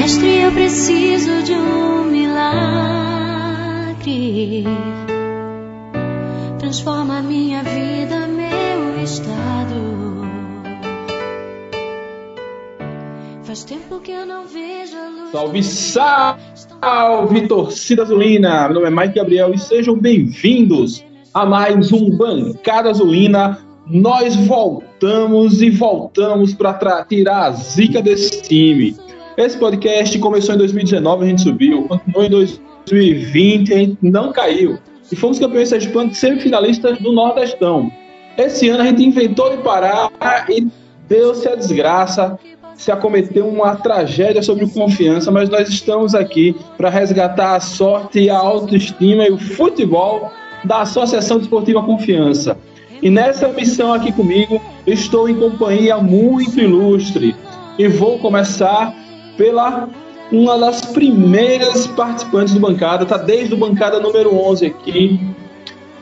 Mestre, eu preciso de um milagre. Transforma minha vida, meu estado. Faz tempo que eu não vejo a luz. Salve, salve, torcida azulina! Meu nome é Mike Gabriel e sejam bem-vindos a mais um Bancada Azulina. Nós voltamos e voltamos para tirar a zica desse time. Esse podcast começou em 2019, a gente subiu, continuou em 2020, a gente não caiu. E fomos campeões sergipanos semifinalistas do Nordestão. Esse ano a gente inventou de parar e deu-se a desgraça, se acometeu uma tragédia sobre confiança, mas nós estamos aqui para resgatar a sorte a autoestima e o futebol da Associação Desportiva Confiança. E nessa missão aqui comigo, estou em companhia muito ilustre. E vou começar pela uma das primeiras participantes do bancada, tá desde o bancada número 11 aqui.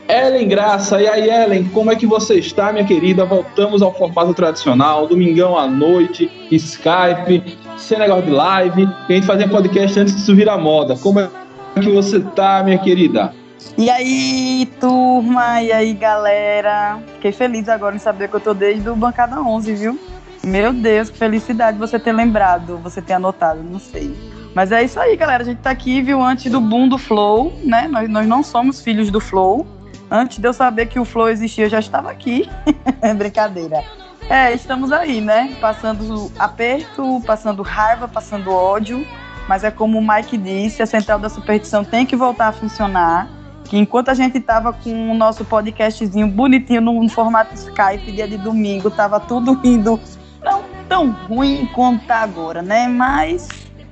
Ellen Graça, e aí Ellen, como é que você está, minha querida? Voltamos ao formato tradicional, domingão à noite, Skype, sem negócio de live, a gente fazia podcast antes disso virar moda. Como é que você tá, minha querida? E aí, turma, e aí, galera? Fiquei feliz agora em saber que eu tô desde o bancada 11, viu? Meu Deus, que felicidade você ter lembrado, você ter anotado, não sei. Mas é isso aí, galera. A gente tá aqui, viu, antes do boom do Flow, né? Nós, nós não somos filhos do Flow. Antes de eu saber que o Flow existia, eu já estava aqui. Brincadeira. É, estamos aí, né? Passando aperto, passando raiva, passando ódio. Mas é como o Mike disse, a central da superstição tem que voltar a funcionar. Que enquanto a gente tava com o nosso podcastzinho bonitinho no, no formato Skype, dia de domingo, tava tudo indo não tão ruim quanto tá agora, né? Mas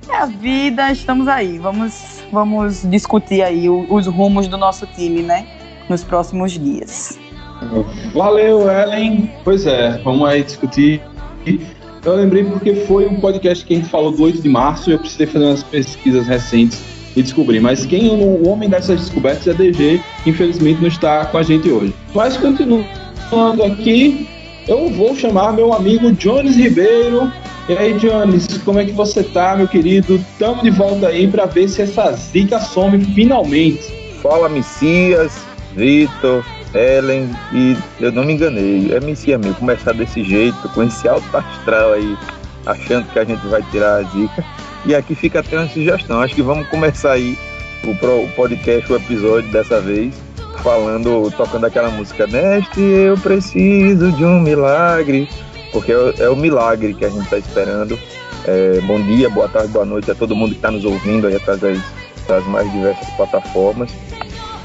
é a vida, estamos aí. Vamos, vamos discutir aí os rumos do nosso time, né? Nos próximos dias. Valeu, Ellen. Pois é, vamos aí discutir. Eu lembrei porque foi um podcast que a gente falou do 8 de março e eu precisei fazer umas pesquisas recentes e descobrir. Mas quem o homem dessas descobertas é DG, infelizmente não está com a gente hoje. Mas continuando aqui, eu vou chamar meu amigo Jones Ribeiro. E aí, Jones, como é que você tá, meu querido? Tamo de volta aí para ver se essa zica some finalmente. Fala, Messias, Vitor, Ellen, e eu não me enganei, é Messias mesmo, começar desse jeito, com esse alto astral aí, achando que a gente vai tirar a zica. E aqui fica até uma sugestão, acho que vamos começar aí o podcast, o episódio dessa vez, falando, tocando aquela música, Neste eu preciso de um milagre, porque é, é o milagre que a gente está esperando. É, bom dia, boa tarde, boa noite a todo mundo que está nos ouvindo aí através das mais diversas plataformas.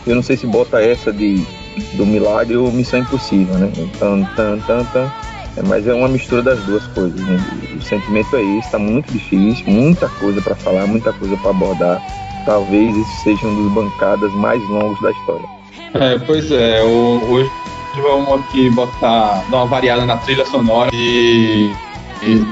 Eu não sei se bota essa de do milagre ou missão impossível, né? Tan, tan, tan, tan. É, mas é uma mistura das duas coisas. Né? O sentimento é esse, está muito difícil, muita coisa para falar, muita coisa para abordar. Talvez esse seja um dos bancadas mais longos da história. É, pois é, o, hoje vamos aqui botar, dar uma variada na trilha sonora e, e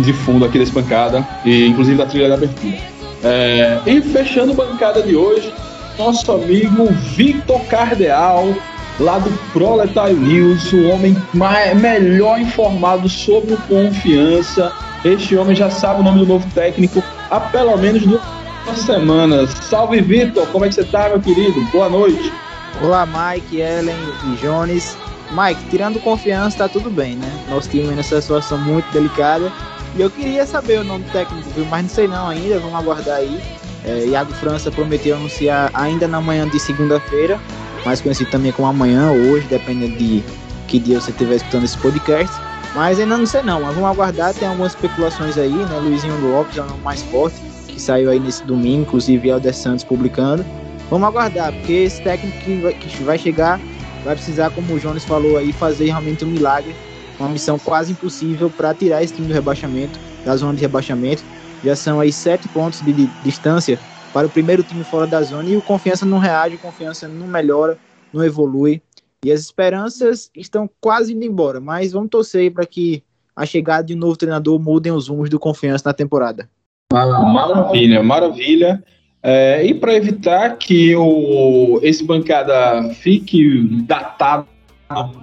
de fundo aqui desse bancada, e inclusive da trilha da abertura. É, e fechando a bancada de hoje, nosso amigo Victor Cardeal, lá do Proletário News, o homem mais, melhor informado sobre confiança. Este homem já sabe o nome do novo técnico há pelo menos duas semanas. Salve Victor, como é que você tá, meu querido? Boa noite. Olá, Mike, Ellen e Jones. Mike, tirando confiança, tá tudo bem, né? Nosso time nessa situação muito delicada. E eu queria saber o nome técnico, mas não sei não ainda, vamos aguardar aí. É, Iago França prometeu anunciar ainda na manhã de segunda-feira, mais conhecido também como amanhã, ou hoje, dependendo de que dia você estiver escutando esse podcast. Mas ainda não sei não, mas vamos aguardar, tem algumas especulações aí, né? Luizinho Lopes é o mais forte, que saiu aí nesse domingo, inclusive Helder Santos publicando. Vamos aguardar, porque esse técnico que vai, que vai chegar vai precisar, como o Jones falou aí, fazer realmente um milagre, uma missão quase impossível para tirar esse time do rebaixamento, da zona de rebaixamento. Já são aí sete pontos de, de distância para o primeiro time fora da zona e o Confiança não reage, o Confiança não melhora, não evolui. E as esperanças estão quase indo embora, mas vamos torcer para que a chegada de um novo treinador mudem os rumos do Confiança na temporada. Maravilha, maravilha. É, e para evitar que o, esse bancada fique datado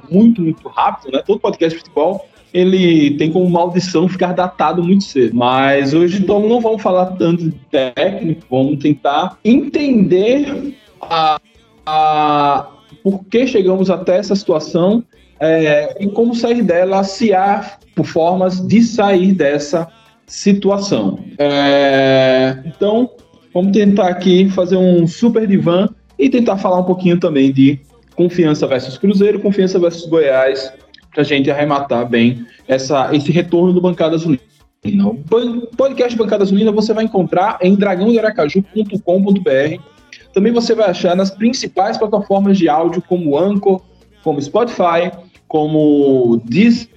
muito, muito rápido, né? Todo podcast de futebol, ele tem como maldição ficar datado muito cedo. Mas hoje então não vamos falar tanto de técnico, vamos tentar entender a, a por que chegamos até essa situação é, e como sair dela, se há formas de sair dessa situação. É, então, vamos tentar aqui fazer um super divã e tentar falar um pouquinho também de confiança versus Cruzeiro, confiança versus Goiás, para a gente arrematar bem essa, esse retorno do Bancada Azulina. O podcast Bancada Azulina você vai encontrar em dragãodearacaju.com.br. Também você vai achar nas principais plataformas de áudio como Anchor, como Spotify, como Deezer,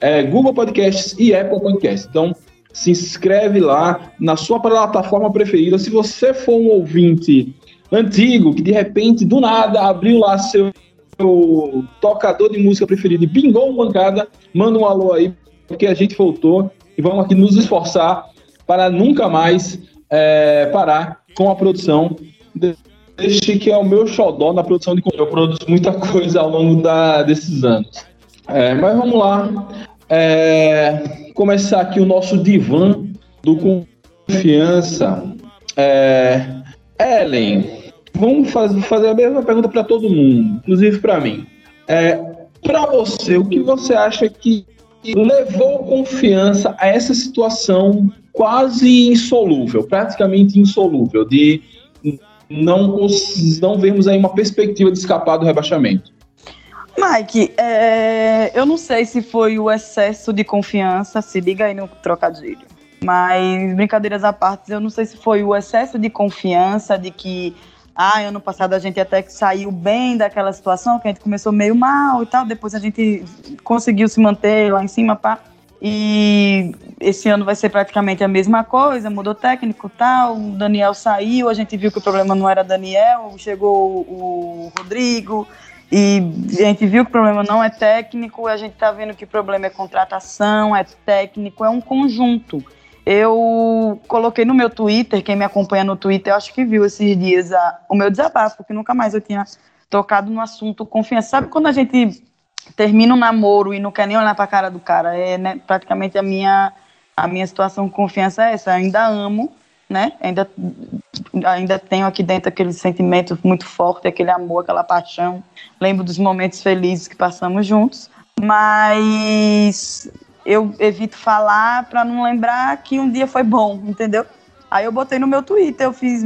é, Google Podcasts e Apple Podcasts. Então, se inscreve lá na sua plataforma preferida. Se você for um ouvinte antigo que de repente, do nada, abriu lá seu tocador de música preferido e bingou uma bancada, manda um alô aí, porque a gente voltou e vamos aqui nos esforçar para nunca mais é, parar com a produção deste que é o meu xodó na produção de conteúdo. Eu produzo muita coisa ao longo da, desses anos. É, mas vamos lá. É, começar aqui o nosso divã do confiança. É, Ellen, vamos faz, fazer a mesma pergunta para todo mundo, inclusive para mim. É, para você, o que você acha que levou confiança a essa situação quase insolúvel, praticamente insolúvel, de não, não vemos aí uma perspectiva de escapar do rebaixamento? Mike, é, eu não sei se foi o excesso de confiança, se liga aí no trocadilho. Mas, brincadeiras à parte, eu não sei se foi o excesso de confiança de que, ah, ano passado a gente até que saiu bem daquela situação, que a gente começou meio mal e tal, depois a gente conseguiu se manter lá em cima, pá. E esse ano vai ser praticamente a mesma coisa, mudou técnico tal, o Daniel saiu, a gente viu que o problema não era Daniel, chegou o Rodrigo, e a gente viu que o problema não é técnico, a gente está vendo que o problema é contratação, é técnico, é um conjunto. Eu coloquei no meu Twitter, quem me acompanha no Twitter, eu acho que viu esses dias a, o meu desabafo, porque nunca mais eu tinha tocado no assunto confiança. Sabe quando a gente termina um namoro e não quer nem olhar para a cara do cara? É né, praticamente a minha, a minha situação com confiança é essa. Eu ainda amo, né? Ainda, ainda tenho aqui dentro aquele sentimento muito forte, aquele amor, aquela paixão. Lembro dos momentos felizes que passamos juntos, mas eu evito falar para não lembrar que um dia foi bom, entendeu? Aí eu botei no meu Twitter, eu fiz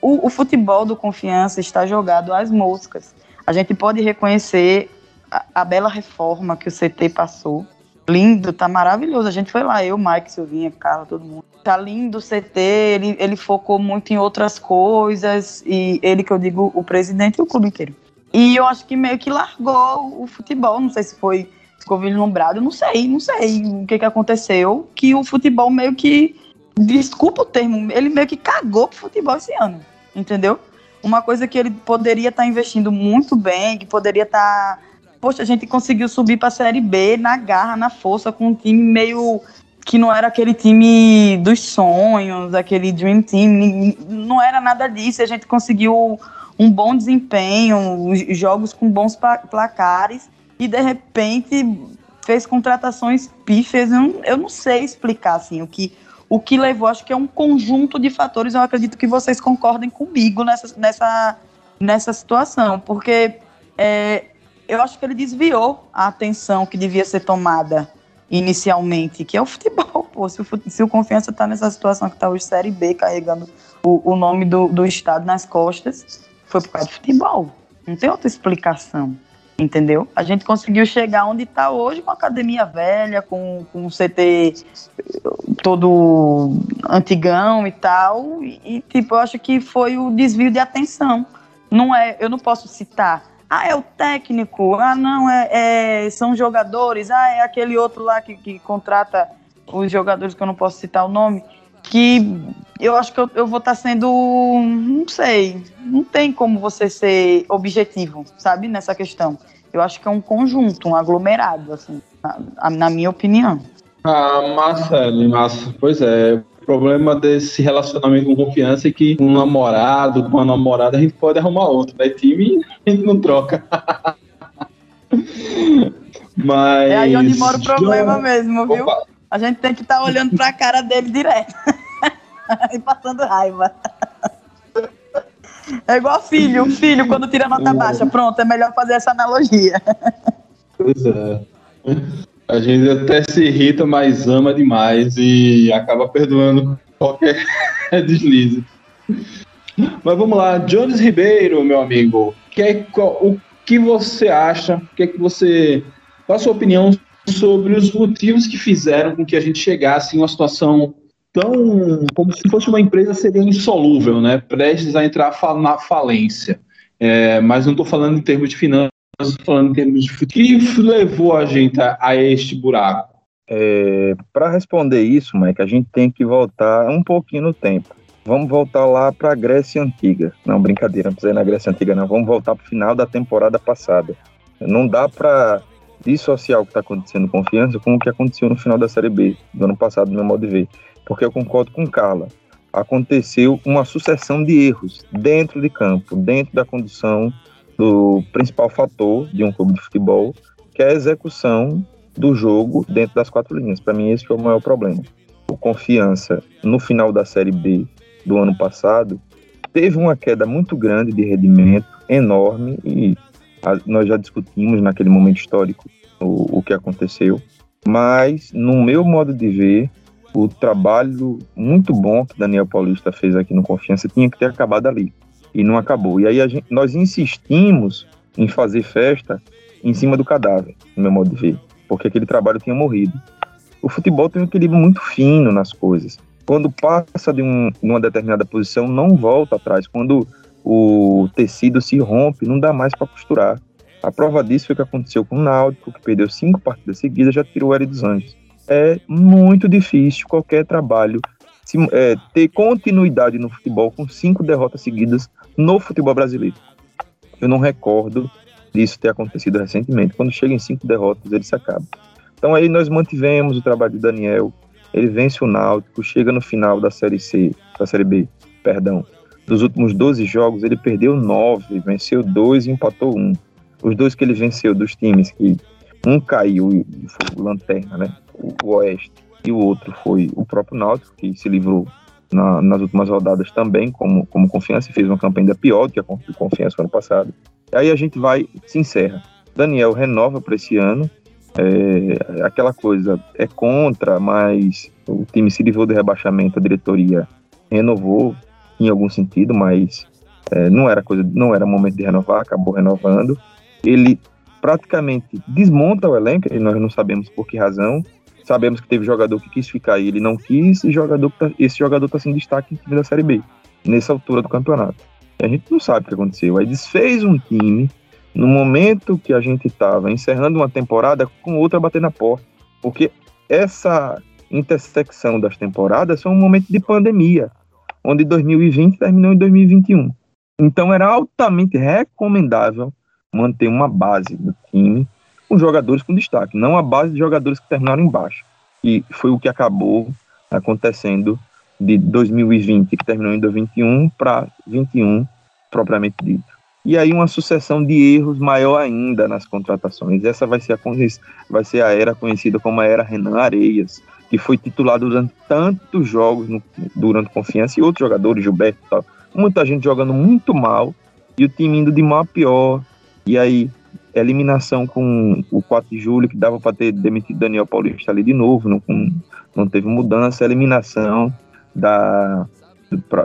o, o futebol do confiança está jogado às moscas. A gente pode reconhecer a, a bela reforma que o CT passou, lindo, tá maravilhoso. A gente foi lá, eu, Mike, Silvinha, Carla, todo mundo. Tá lindo o CT, ele, ele focou muito em outras coisas, e ele que eu digo, o presidente e o clube inteiro. E eu acho que meio que largou o futebol, não sei se foi, ficou vislumbrado, não sei, não sei o que que aconteceu, que o futebol meio que, desculpa o termo, ele meio que cagou pro futebol esse ano, entendeu? Uma coisa que ele poderia estar tá investindo muito bem, que poderia estar... Tá poxa, a gente conseguiu subir para a Série B na garra, na força, com um time meio que não era aquele time dos sonhos, aquele Dream Team, não era nada disso. A gente conseguiu um bom desempenho, jogos com bons placares e de repente fez contratações pífias. Eu não, eu não sei explicar assim o que o que levou. Acho que é um conjunto de fatores. Eu acredito que vocês concordem comigo nessa nessa nessa situação, porque é, eu acho que ele desviou a atenção que devia ser tomada inicialmente, que é o futebol. Pô, se, o, se o Confiança está nessa situação que está hoje Série B, carregando o, o nome do, do estado nas costas, foi por causa do futebol. Não tem outra explicação, entendeu? A gente conseguiu chegar onde está hoje com a academia velha, com, com o CT todo antigão e tal, e, e tipo, eu acho que foi o desvio de atenção. Não é, eu não posso citar ah, é o técnico. Ah, não, é, é são jogadores. Ah, é aquele outro lá que, que contrata os jogadores que eu não posso citar o nome. Que eu acho que eu, eu vou estar tá sendo. Não sei. Não tem como você ser objetivo, sabe, nessa questão. Eu acho que é um conjunto, um aglomerado, assim, na, na minha opinião. Ah, Marcelo, massa. Pois é, problema desse relacionamento com confiança é que um namorado com a namorada a gente pode arrumar outro, né? Time a gente não troca. Mas. É aí onde mora o problema mesmo, viu? Opa, A gente tem que estar olhando pra cara dele direto. e passando raiva. É igual filho, filho quando tira nota baixa. Pronto, é melhor fazer essa analogia. Pois é. A gente até se irrita, mas ama demais e acaba perdoando qualquer deslize. Mas vamos lá, Jones Ribeiro, meu amigo. Que é, qual- o que você acha? O que é que você. Qual a sua opinião sobre os motivos que fizeram com que a gente chegasse em uma situação tão. como se fosse uma empresa seria insolúvel, né? Prestes a entrar na falência. É, mas não estou falando em termos de finanças nós falando em termos de futebol. O que levou a gente a, a este buraco? Para responder isso, Mike, a gente tem que voltar um pouquinho no tempo. Vamos voltar lá para a Grécia Antiga. Não, brincadeira, não precisa ir na Grécia Antiga, não. Vamos voltar para o final da temporada passada. Não dá para dissociar o que está acontecendo com confiança com o que aconteceu no final da Série B do ano passado, no meu modo de ver. Porque eu concordo com Carla. Aconteceu uma sucessão de erros dentro de campo, dentro da condição do principal fator de um clube de futebol, que é a execução do jogo dentro das quatro linhas. Para mim, esse foi o maior problema. O Confiança, no final da Série B do ano passado, teve uma queda muito grande de rendimento, enorme, e a- nós já discutimos naquele momento histórico o, o que aconteceu. Mas, no meu modo de ver, o trabalho muito bom que Daniel Paulista fez aqui no Confiança tinha que ter acabado ali. E não acabou. E aí gente- nós insistimos em fazer festa em cima do cadáver, no meu modo de ver, porque aquele trabalho tinha morrido. O futebol tem um equilíbrio muito fino nas coisas. Quando passa de um- uma determinada posição, não volta atrás. Quando o tecido se rompe, não dá mais para costurar. A prova disso foi o que aconteceu com o Náutico, que perdeu cinco partidas seguidas, já tirou o Hélio dos Anjos. É muito difícil qualquer trabalho se- é, ter continuidade no futebol com cinco derrotas seguidas no futebol brasileiro. Eu não recordo disso ter acontecido recentemente. Quando chega em cinco derrotas, ele se acaba. Então aí nós mantivemos o trabalho de Daniel. Ele vence o Náutico, chega no final da Série C, da Série B, perdão. Dos últimos 12 jogos, ele perdeu 9, venceu 2 e empatou 1. Os dois que ele venceu dos times que um caiu e foi o Lanterna, né? O, o Oeste. E o outro foi o próprio Náutico, que se livrou na- nas últimas rodadas também, como, como confiança, e fez uma campanha ainda pior do que a Con- confiança no ano passado. Aí a gente vai, se encerra. Daniel renova para esse ano. É, aquela coisa é contra, mas o time se livrou do rebaixamento, a diretoria renovou em algum sentido, mas é, não era coisa, não era momento de renovar, acabou renovando. Ele praticamente desmonta o elenco, e nós não sabemos por que razão. Sabemos que teve jogador que quis ficar e ele não quis, e jogador tá- esse jogador está sem destaque em time da Série B, nessa altura do campeonato. E a gente não sabe o que aconteceu. Aí desfez um time no momento que a gente estava encerrando uma temporada com outra bater na porta. Porque essa intersecção das temporadas foi um momento de pandemia, onde 2020 terminou em 2021. Então era altamente recomendável manter uma base do time com jogadores com destaque, não a base de jogadores que terminaram embaixo. E foi o que acabou acontecendo de 2020, que terminou em 2021, para 21, propriamente dito. E aí uma sucessão de erros maior ainda nas contratações. Essa vai ser a, vai ser a era conhecida como a era Renan Areias, que foi titulado durante tantos jogos no- durante confiança e outros jogadores, Gilberto e tal. Muita gente jogando muito mal e o time indo de mal a pior. E aí, eliminação com o 4 de julho, que dava para ter demitido Daniel Paulista ali de novo, não, não teve mudança. Eliminação da,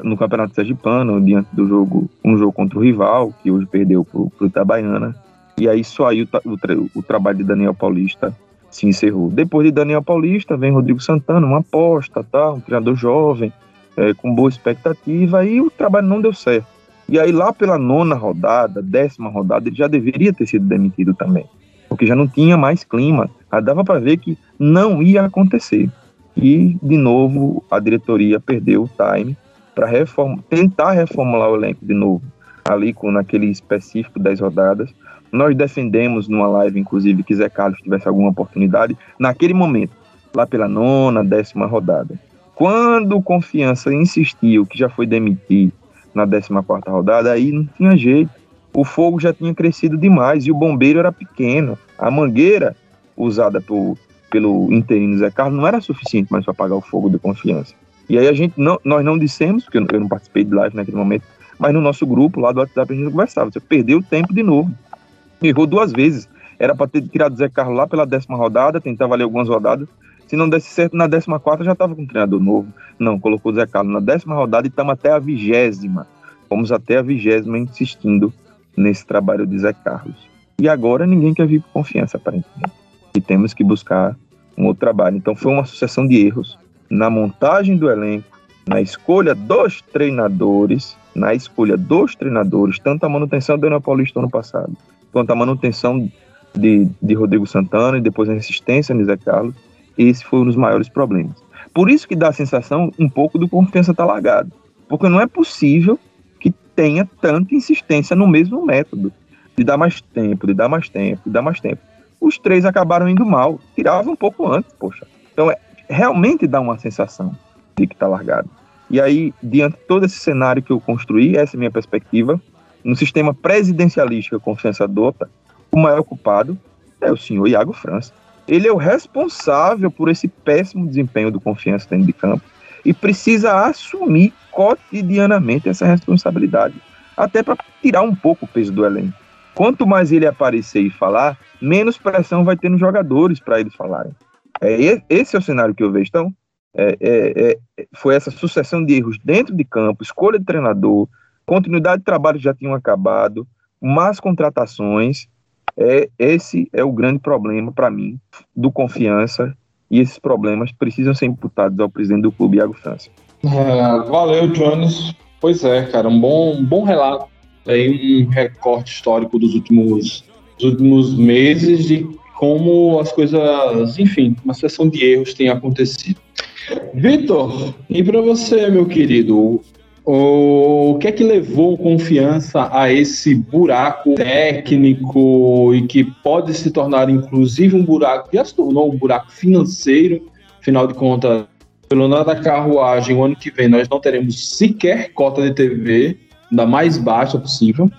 no Campeonato Sergipano, diante do jogo, um jogo contra o rival, que hoje perdeu pro, pro Itabaiana. E aí só aí o, o o trabalho de Daniel Paulista se encerrou. Depois de Daniel Paulista, vem Rodrigo Santana, uma aposta, tá? um treinador jovem, é, com boa expectativa, e o trabalho não deu certo. E aí, lá pela nona rodada, décima rodada, ele já deveria ter sido demitido também, porque já não tinha mais clima. Já dava para ver que não ia acontecer. E, de novo, a diretoria perdeu o time para reform tentar reformular o elenco de novo, ali com naquele específico 10 rodadas. Nós defendemos numa live, inclusive, que Zé Carlos tivesse alguma oportunidade naquele momento, lá pela nona, décima rodada. Quando o Confiança insistiu que já foi demitir na 14 rodada, aí não tinha jeito. O fogo já tinha crescido demais e o bombeiro era pequeno. A mangueira usada por, pelo interino Zé Carlos não era suficiente mais para apagar o fogo de confiança. E aí a gente não, nós não dissemos, porque eu não participei de live naquele momento, mas no nosso grupo lá do WhatsApp a gente conversava. Você perdeu o tempo de novo. Errou duas vezes. Era para ter tirado Zé Carlos lá pela décima rodada, tentava ali algumas rodadas. Se não desse certo na décima quarta, já estava com um treinador novo. Não, colocou o Zé Carlos na décima rodada e estamos até a vigésima. Fomos até a vigésima insistindo nesse trabalho de Zé Carlos. E agora ninguém quer vir com confiança, aparentemente. E temos que buscar um outro trabalho. Então foi uma sucessão de erros na montagem do elenco, na escolha dos treinadores, na escolha dos treinadores, tanto a manutenção do Daniel Paulista ano passado, quanto a manutenção de, de Rodrigo Santana e depois a insistência de Zé Carlos, esse foi um dos maiores problemas. Por isso que dá a sensação um pouco do confiança tá largado. Porque não é possível que tenha tanta insistência no mesmo método. De dar mais tempo, de dar mais tempo, de dar mais tempo. Os três acabaram indo mal. Tirava um pouco antes, poxa. Então, é, realmente dá uma sensação de que está largado. E aí, diante de todo esse cenário que eu construí, essa é a minha perspectiva, no sistema presidencialista que a confiança adota, o maior culpado é o senhor Iago França. Ele é o responsável por esse péssimo desempenho do confiança dentro de campo e precisa assumir cotidianamente essa responsabilidade, até para tirar um pouco o peso do elenco. Quanto mais ele aparecer e falar, menos pressão vai ter nos jogadores para eles falarem. É, esse é o cenário que eu vejo. Então, é, é, é, foi essa sucessão de erros dentro de campo, escolha de treinador, continuidade de trabalho já tinham acabado, más contratações. É, esse é o grande problema para mim do confiança e esses problemas precisam ser imputados ao presidente do clube, Iago França. É, valeu, Jones. Pois é, cara, um bom, um bom relato, aí um recorte histórico dos últimos, dos últimos meses de como as coisas, enfim, uma sucessão de erros tem acontecido. Vitor, e para você, meu querido, o que é que levou confiança a esse buraco técnico e que pode se tornar inclusive um buraco, já se tornou um buraco financeiro, afinal de contas, pelo nada da carruagem, o ano que vem nós não teremos sequer cota de TV, da mais baixa possível.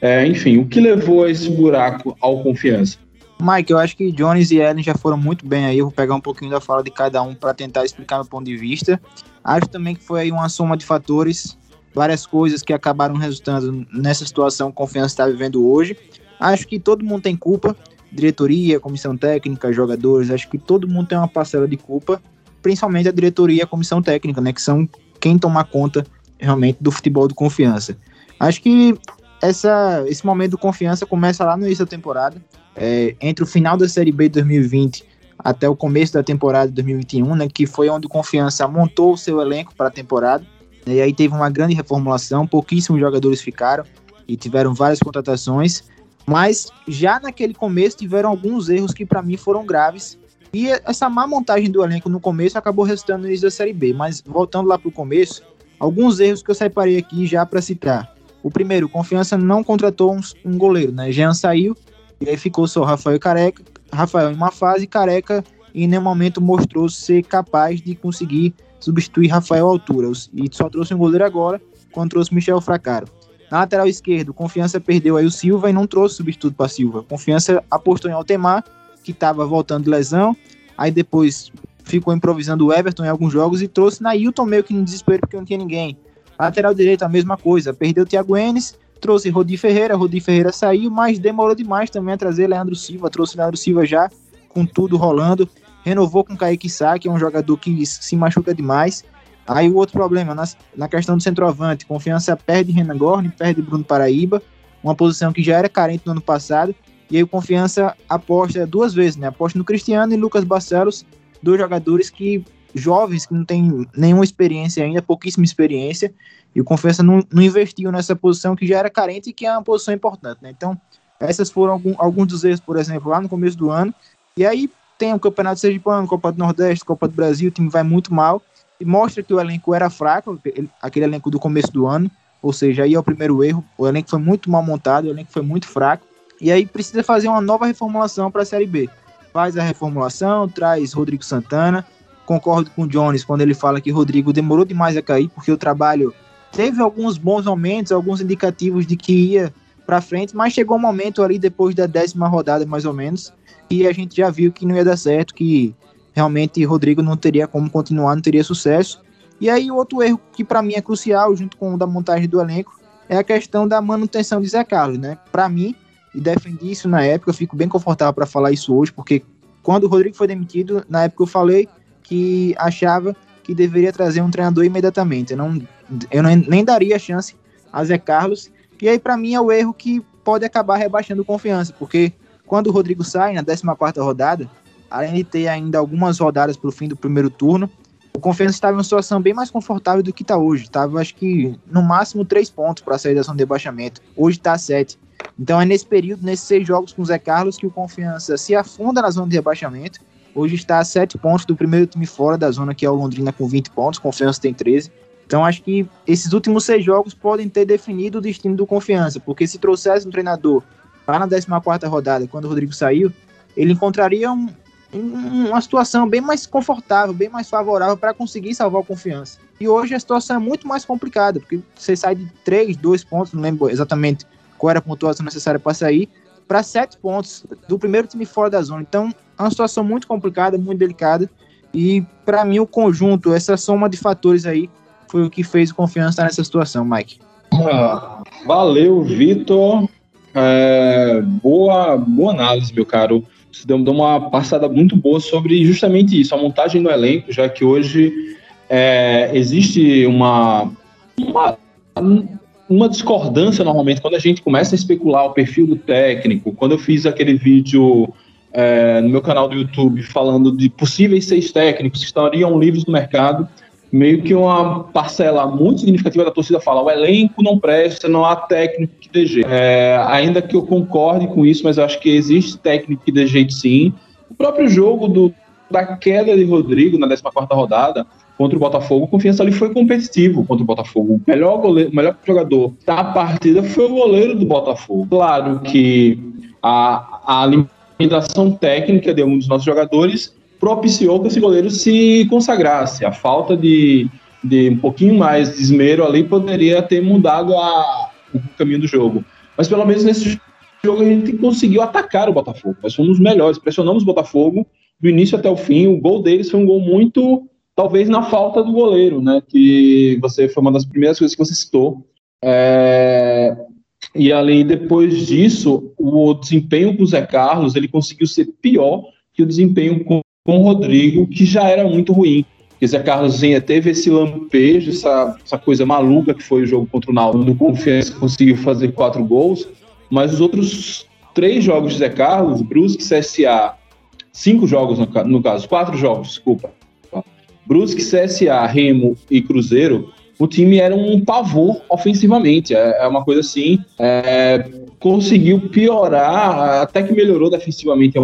É, enfim, o que levou a esse buraco ao confiança? Mike, eu acho que Jones e Ellen já foram muito bem aí. Eu vou pegar um pouquinho da fala de cada um para tentar explicar meu ponto de vista. Acho também que foi aí uma soma de fatores, várias coisas que acabaram resultando nessa situação que a confiança está vivendo hoje. Acho que todo mundo tem culpa, diretoria, comissão técnica, jogadores. Acho que todo mundo tem uma parcela de culpa, principalmente a diretoria e a comissão técnica, né, que são quem toma conta realmente do futebol de confiança. Acho que essa, esse momento de confiança começa lá no início da temporada é, entre o final da Série B de 2020 até o começo da temporada de 2021, né, que foi onde o Confiança montou o seu elenco para a temporada. Né, e aí teve uma grande reformulação, pouquíssimos jogadores ficaram e tiveram várias contratações, mas já naquele começo tiveram alguns erros que para mim foram graves. E essa má montagem do elenco no começo acabou resultando no início da Série B. Mas voltando lá para o começo, alguns erros que eu separei aqui já para citar. O primeiro, Confiança não contratou um, um goleiro, né? Jean saiu e aí ficou só Rafael Careca, Rafael em uma fase, Careca em nenhum momento mostrou ser capaz de conseguir substituir Rafael altura. E só trouxe um goleiro agora, quando trouxe Michel Fracaro. Na lateral esquerdo, Confiança perdeu aí o Silva e não trouxe substituto para Silva. Confiança apostou em Altemar, que estava voltando de lesão. Aí depois ficou improvisando o Everton em alguns jogos e trouxe Nailton meio que no desespero porque não tinha ninguém. Lateral direito, a mesma coisa. Perdeu o Thiago Enes trouxe Rodi Ferreira, Rodi Ferreira saiu, mas demorou demais também a trazer Leandro Silva, trouxe Leandro Silva já com tudo rolando, renovou com Kaique Sá, que é um jogador que se machuca demais. Aí o outro problema, na, na questão do centroavante, confiança perde Renan Gorni, perde Bruno Paraíba, uma posição que já era carente no ano passado, e aí o Confiança aposta duas vezes, né? Aposta no Cristiano e Lucas Barcelos, dois jogadores que jovens que não têm nenhuma experiência ainda, pouquíssima experiência, e o Confiança não, não investiu nessa posição que já era carente e que é uma posição importante, né? Então, essas foram algum, alguns dos erros, por exemplo, lá no começo do ano. E aí tem o Campeonato Sergipano, Copa do Nordeste, Copa do Brasil, o time vai muito mal e mostra que o elenco era fraco, aquele elenco do começo do ano, ou seja, aí é o primeiro erro, o elenco foi muito mal montado, o elenco foi muito fraco, e aí precisa fazer uma nova reformulação para a Série B. Faz a reformulação, traz Rodrigo Santana, concordo com o Jones quando ele fala que Rodrigo demorou demais a cair, porque o trabalho teve alguns bons momentos, alguns indicativos de que ia para frente, mas chegou um momento ali depois da décima rodada, mais ou menos, e a gente já viu que não ia dar certo, que realmente Rodrigo não teria como continuar, não teria sucesso. E aí outro erro que para mim é crucial, junto com o da montagem do elenco, é a questão da manutenção de Zé Carlos, né? Para mim, e defendi isso na época, eu fico bem confortável para falar isso hoje, porque quando o Rodrigo foi demitido, na época eu falei que achava que deveria trazer um treinador imediatamente. Eu não, eu não, nem daria chance a Zé Carlos. E aí, para mim, é o erro que pode acabar rebaixando confiança, porque quando o Rodrigo sai na 14 rodada, além de ter ainda algumas rodadas para o fim do primeiro turno, o Confiança estava em uma situação bem mais confortável do que está hoje. Estava, acho que, no máximo três pontos para sair da zona de rebaixamento. Hoje está sete. Então é nesse período, nesses seis jogos com o Zé Carlos, que o Confiança se afunda na zona de rebaixamento. Hoje está a sete pontos do primeiro time fora da zona, que é o Londrina, com 20 pontos. Confiança tem 13. Então acho que esses últimos seis jogos podem ter definido o destino do Confiança, porque se trouxesse um treinador lá na 14 rodada, quando o Rodrigo saiu, ele encontraria um, uma situação bem mais confortável, bem mais favorável para conseguir salvar o confiança. E hoje a situação é muito mais complicada, porque você sai de 3, 2 pontos, não lembro exatamente qual era a pontuação necessária para sair, para 7 pontos do primeiro time fora da zona. Então é uma situação muito complicada, muito delicada. E para mim o conjunto, essa soma de fatores aí, foi o que fez o confiança estar nessa situação, Mike. Ah, valeu, Vitor. É, boa, boa análise, meu caro você deu, deu uma passada muito boa sobre justamente isso, a montagem do elenco, já que hoje é, existe uma, uma, uma discordância normalmente quando a gente começa a especular o perfil do técnico. Quando eu fiz aquele vídeo é, no meu canal do YouTube falando de possíveis seis técnicos que estariam livres no mercado, meio que uma parcela muito significativa da torcida fala: o elenco não presta, não há técnico que dê jeito. É, ainda que eu concorde com isso, mas eu acho que existe técnico que dê jeito sim. O próprio jogo do, da queda de Rodrigo na 14 rodada contra o Botafogo, confiança ali foi competitivo contra o Botafogo. O melhor, goleiro, o melhor jogador da partida foi o goleiro do Botafogo. Claro que a, a limitação técnica de alguns dos nossos jogadores propiciou que esse goleiro se consagrasse. A falta de, de um pouquinho mais de esmero ali poderia ter mudado a, o caminho do jogo. Mas pelo menos nesse jogo a gente conseguiu atacar o Botafogo. Nós fomos melhores, pressionamos o Botafogo do início até o fim. O gol deles foi um gol muito, talvez na falta do goleiro, né? Que você foi uma das primeiras coisas que você citou. É... E ali depois disso, o desempenho com o Zé Carlos ele conseguiu ser pior que o desempenho com com o Rodrigo, que já era muito ruim. Porque Zé Carlos Zinha teve esse lampejo, essa, essa coisa maluca que foi o jogo contra o Náutico, no Confiança conseguiu fazer quatro gols, mas os outros três jogos de Zé Carlos, Brusque, CSA, cinco jogos no, no caso, quatro jogos, desculpa, Brusque, CSA, Remo e Cruzeiro, o time era um pavor ofensivamente. É, é uma coisa assim. É, conseguiu piorar, até que melhorou defensivamente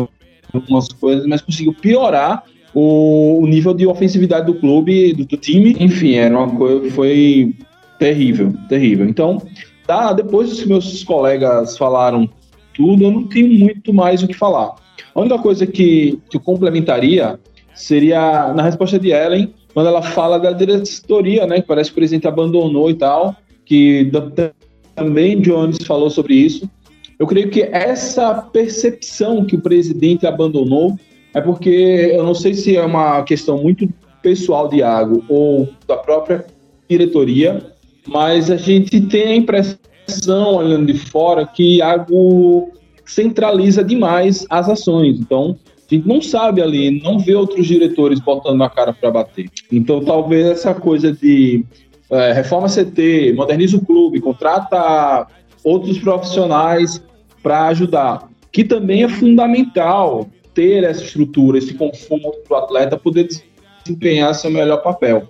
algumas coisas, mas conseguiu piorar o, o nível de ofensividade do clube, do, do, time. Enfim, era uma coisa foi terrível, terrível. Então, tá, depois que meus colegas falaram tudo, eu não tenho muito mais o que falar. A única coisa que, que eu complementaria seria na resposta de Ellen, quando ela fala da diretoria, né, que parece que o presidente abandonou e tal, que também Jones falou sobre isso. Eu creio que essa percepção que o presidente abandonou é porque eu não sei se é uma questão muito pessoal de Iago ou da própria diretoria, mas a gente tem a impressão, olhando de fora, que Iago centraliza demais as ações. Então, a gente não sabe ali, não vê outros diretores botando a cara para bater. Então, talvez essa coisa de é, reforma CT, moderniza o clube, contrata outros profissionais para ajudar, que também é fundamental ter essa estrutura, esse conforto para o atleta poder desempenhar seu melhor papel.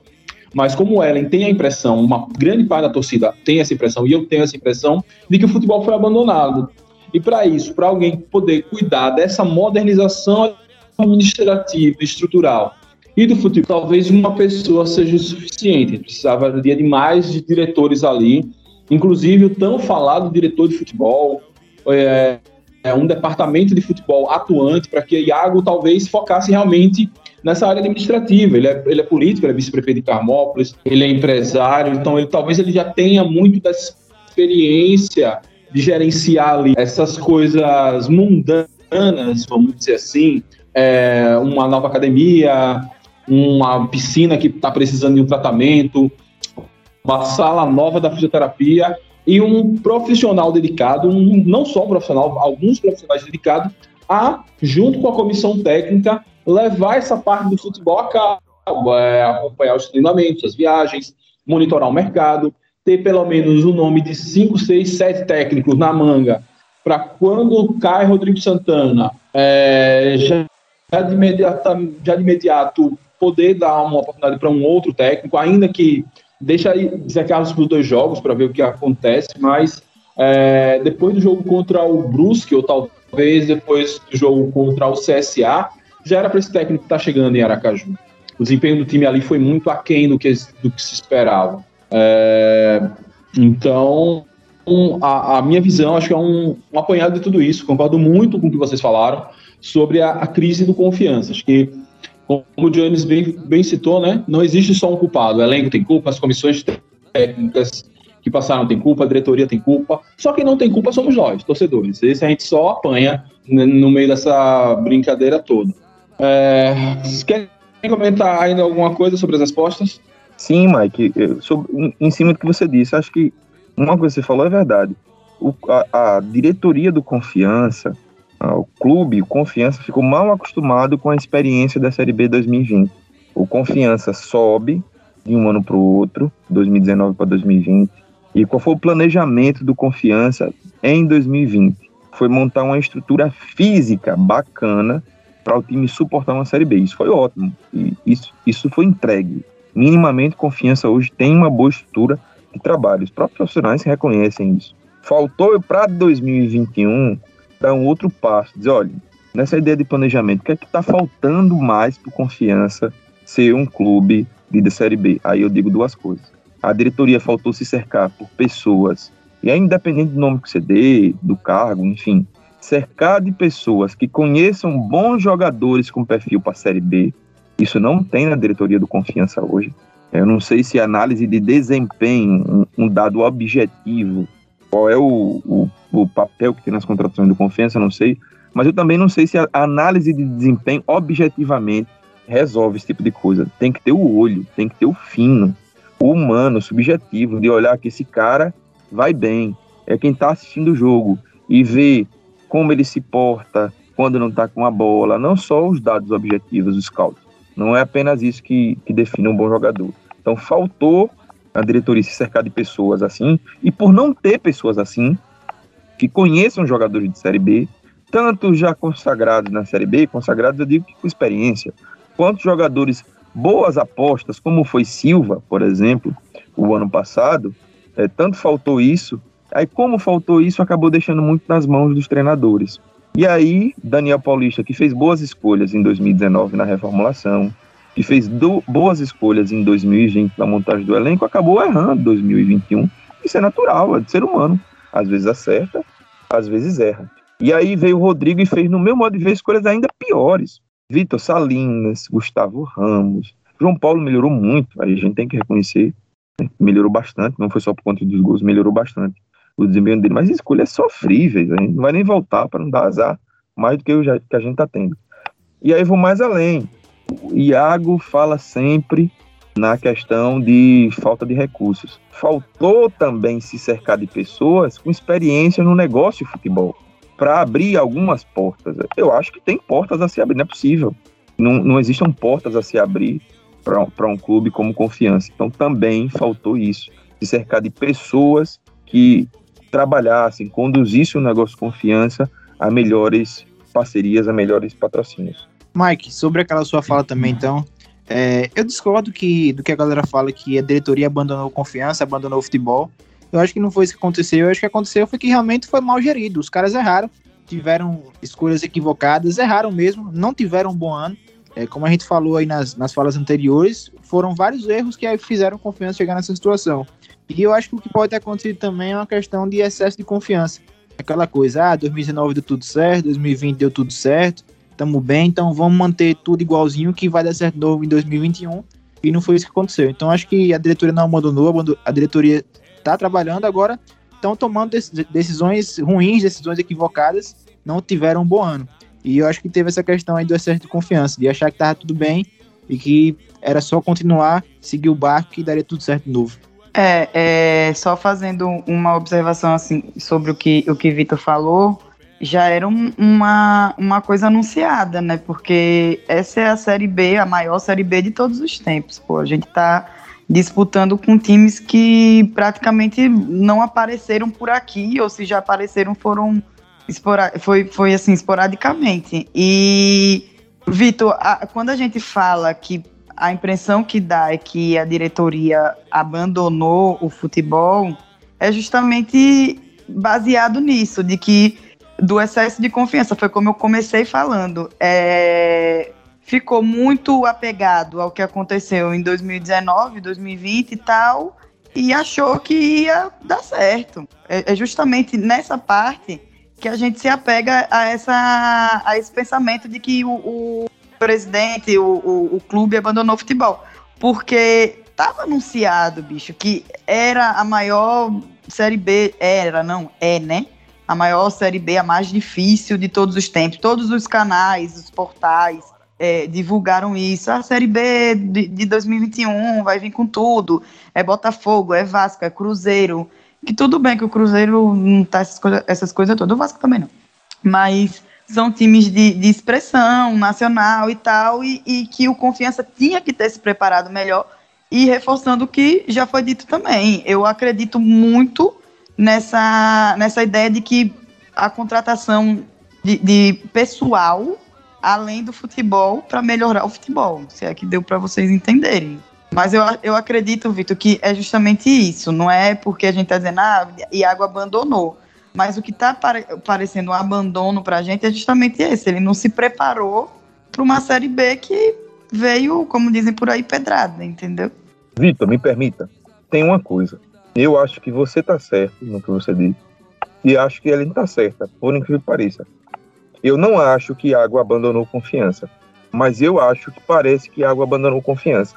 Mas como o Ellen tem a impressão, uma grande parte da torcida tem essa impressão, e eu tenho essa impressão, de que o futebol foi abandonado. E para isso, para alguém poder cuidar dessa modernização administrativa, estrutural e do futebol, talvez uma pessoa seja suficiente. Precisava de mais de diretores ali, inclusive o tão falado diretor de futebol, é, é um departamento de futebol atuante para que Iago talvez focasse realmente nessa área administrativa. Ele é, ele é político, ele é vice-prefeito de Carmópolis, ele é empresário, então ele talvez ele já tenha muito dessa experiência de gerenciar ali essas coisas mundanas, vamos dizer assim, é, uma nova academia, uma piscina que está precisando de um tratamento, uma sala nova da fisioterapia e um profissional dedicado, um, não só um profissional, alguns profissionais dedicados a, junto com a comissão técnica, levar essa parte do futebol a cabo, é, acompanhar os treinamentos, as viagens, monitorar o mercado, ter pelo menos o nome de 5, 6, 7 técnicos na manga, para quando cai Rodrigo Santana, é, já, já, de imediato, já de imediato poder dar uma oportunidade para um outro técnico, ainda que deixa Zé Carlos para os dois jogos para ver o que acontece, mas é, depois do jogo contra o Brusque, ou talvez depois do jogo contra o CSA, já era para esse técnico estar tá chegando em Aracaju. O desempenho do time ali foi muito aquém do que, do que se esperava. É, então, a, a, minha visão, acho que é um, um, apanhado de tudo isso. Concordo muito com o que vocês falaram sobre a, a crise do confiança. Acho que como o Jones bem, bem citou, né, não existe só um culpado. O elenco tem culpa, as comissões técnicas que passaram têm culpa, a diretoria tem culpa. Só quem não tem culpa somos nós, torcedores. Esse a gente só apanha no meio dessa brincadeira toda. É, querem comentar ainda alguma coisa sobre as respostas? Sim, Mike. Sobre, em cima do que você disse, acho que uma coisa que você falou é verdade. O, a, a diretoria do Confiança ah, o clube, o Confiança, ficou mal acostumado com a experiência da Série B 2020. O Confiança sobe de um ano para o outro, 2019 para 2020. E qual foi o planejamento do Confiança em 2020? Foi montar uma estrutura física bacana para o time suportar uma Série B. Isso foi ótimo. E isso, isso foi entregue. Minimamente, Confiança hoje tem uma boa estrutura de trabalho. Os próprios profissionais reconhecem isso. Faltou para 2021 dar um outro passo, dizer, olha, nessa ideia de planejamento, o que é que está faltando mais para Confiança ser um clube de Série B? Aí eu digo duas coisas. A diretoria faltou se cercar por pessoas, e aí independente do nome que você dê, do cargo, enfim, cercar de pessoas que conheçam bons jogadores com perfil para a Série B, isso não tem na diretoria do Confiança hoje. Eu não sei se análise de desempenho, um, um dado objetivo, qual é o, o, o, papel que tem nas contratações do Confiança, não sei. Mas eu também não sei se a análise de desempenho objetivamente resolve esse tipo de coisa. Tem que ter o olho, tem que ter o fino, o humano, subjetivo, de olhar que esse cara vai bem. É quem está assistindo o jogo e ver como ele se porta quando não está com a bola, não só os dados objetivos, os scouts. Não é apenas isso que, que define um bom jogador. Então faltou a diretoria se cercar de pessoas assim, e por não ter pessoas assim, que conheçam jogadores de Série B, tanto já consagrados na Série B, consagrados eu digo que com experiência, quanto jogadores boas apostas, como foi Silva, por exemplo, o ano passado, é, tanto faltou isso, aí como faltou isso, acabou deixando muito nas mãos dos treinadores. E aí, Daniel Paulista, que fez boas escolhas em 2019 na reformulação, que fez do, boas escolhas em 2020 na montagem do elenco, acabou errando em 2021. Isso é natural, é de ser humano. Às vezes acerta, às vezes erra. E aí veio o Rodrigo e fez, no meu modo de ver, escolhas ainda piores. Vitor Salinas, Gustavo Ramos, João Paulo melhorou muito, aí a gente tem que reconhecer, né? melhorou bastante, não foi só por conta dos gols, melhorou bastante o desempenho dele, mas escolhas sofríveis, a gente não vai nem voltar para não dar azar mais do que, o que a gente está tendo. E aí vou mais além, o Iago fala sempre na questão de falta de recursos. Faltou também se cercar de pessoas com experiência no negócio de futebol para abrir algumas portas. Eu acho que tem portas a se abrir, não é possível. Não, não existam portas a se abrir para um clube como confiança. Então também faltou isso, se cercar de pessoas que trabalhassem, conduzissem o negócio confiança a melhores parcerias, a melhores patrocínios. Mike, sobre aquela sua fala também, então, é, eu discordo que, do que a galera fala que a diretoria abandonou confiança, abandonou o futebol. Eu acho que não foi isso que aconteceu. Eu acho que aconteceu foi que realmente foi mal gerido. Os caras erraram, tiveram escolhas equivocadas, erraram mesmo, não tiveram um bom ano. É, como a gente falou aí nas, nas falas anteriores, foram vários erros que fizeram confiança chegar nessa situação. E eu acho que o que pode ter acontecido também é uma questão de excesso de confiança. Aquela coisa, ah, 2019 deu tudo certo, 2020 deu tudo certo, estamos bem, então vamos manter tudo igualzinho que vai dar certo novo em 2021. E não foi isso que aconteceu. Então acho que a diretoria não abandonou, a diretoria está trabalhando agora. estão tomando decisões ruins, decisões equivocadas, não tiveram um bom ano. E eu acho que teve essa questão aí do excesso de confiança, de achar que tava tudo bem e que era só continuar, seguir o barco que daria tudo certo de novo. É, é, só fazendo uma observação assim sobre o que o que Vitor falou, já era um, uma, uma coisa anunciada, né? Porque essa é a série B, a maior série B de todos os tempos. Pô, a gente tá disputando com times que praticamente não apareceram por aqui, ou se já apareceram foram foi, foi assim esporadicamente. E Vitor, quando a gente fala que a impressão que dá é que a diretoria abandonou o futebol, é justamente baseado nisso, de que do excesso de confiança, foi como eu comecei falando, é, ficou muito apegado ao que aconteceu em 2019, 2020 e tal, e achou que ia dar certo. É, é justamente nessa parte que a gente se apega a, essa, a esse pensamento de que o, o presidente, o, o, o clube abandonou o futebol. Porque estava anunciado, bicho, que era a maior Série B, era, não, é, né? A maior Série B, a mais difícil de todos os tempos. Todos os canais, os portais é, divulgaram isso. A Série B de, de 2021 vai vir com tudo. É Botafogo, é Vasco, é Cruzeiro. Que tudo bem que o Cruzeiro não tá essas, coisa, essas coisas todas, o Vasco também não. Mas são times de, de expressão nacional e tal, e, e, que o Confiança tinha que ter se preparado melhor. E reforçando o que já foi dito também, eu acredito muito nessa, nessa ideia de que a contratação de, de pessoal além do futebol para melhorar o futebol, se é que deu para vocês entenderem. Mas eu, eu acredito, Vitor, que é justamente isso. Não é porque a gente está dizendo, ah, Iago abandonou. Mas o que está pare parecendo um abandono para a gente é justamente esse. Ele não se preparou para uma Série B que veio, como dizem por aí, pedrada, entendeu? Vitor, me permita. Tem uma coisa. Eu acho que você está certo no que você disse. E acho que ele está certa, por incrível que pareça. Eu não acho que Iago abandonou confiança. Mas eu acho que parece que Iago abandonou confiança.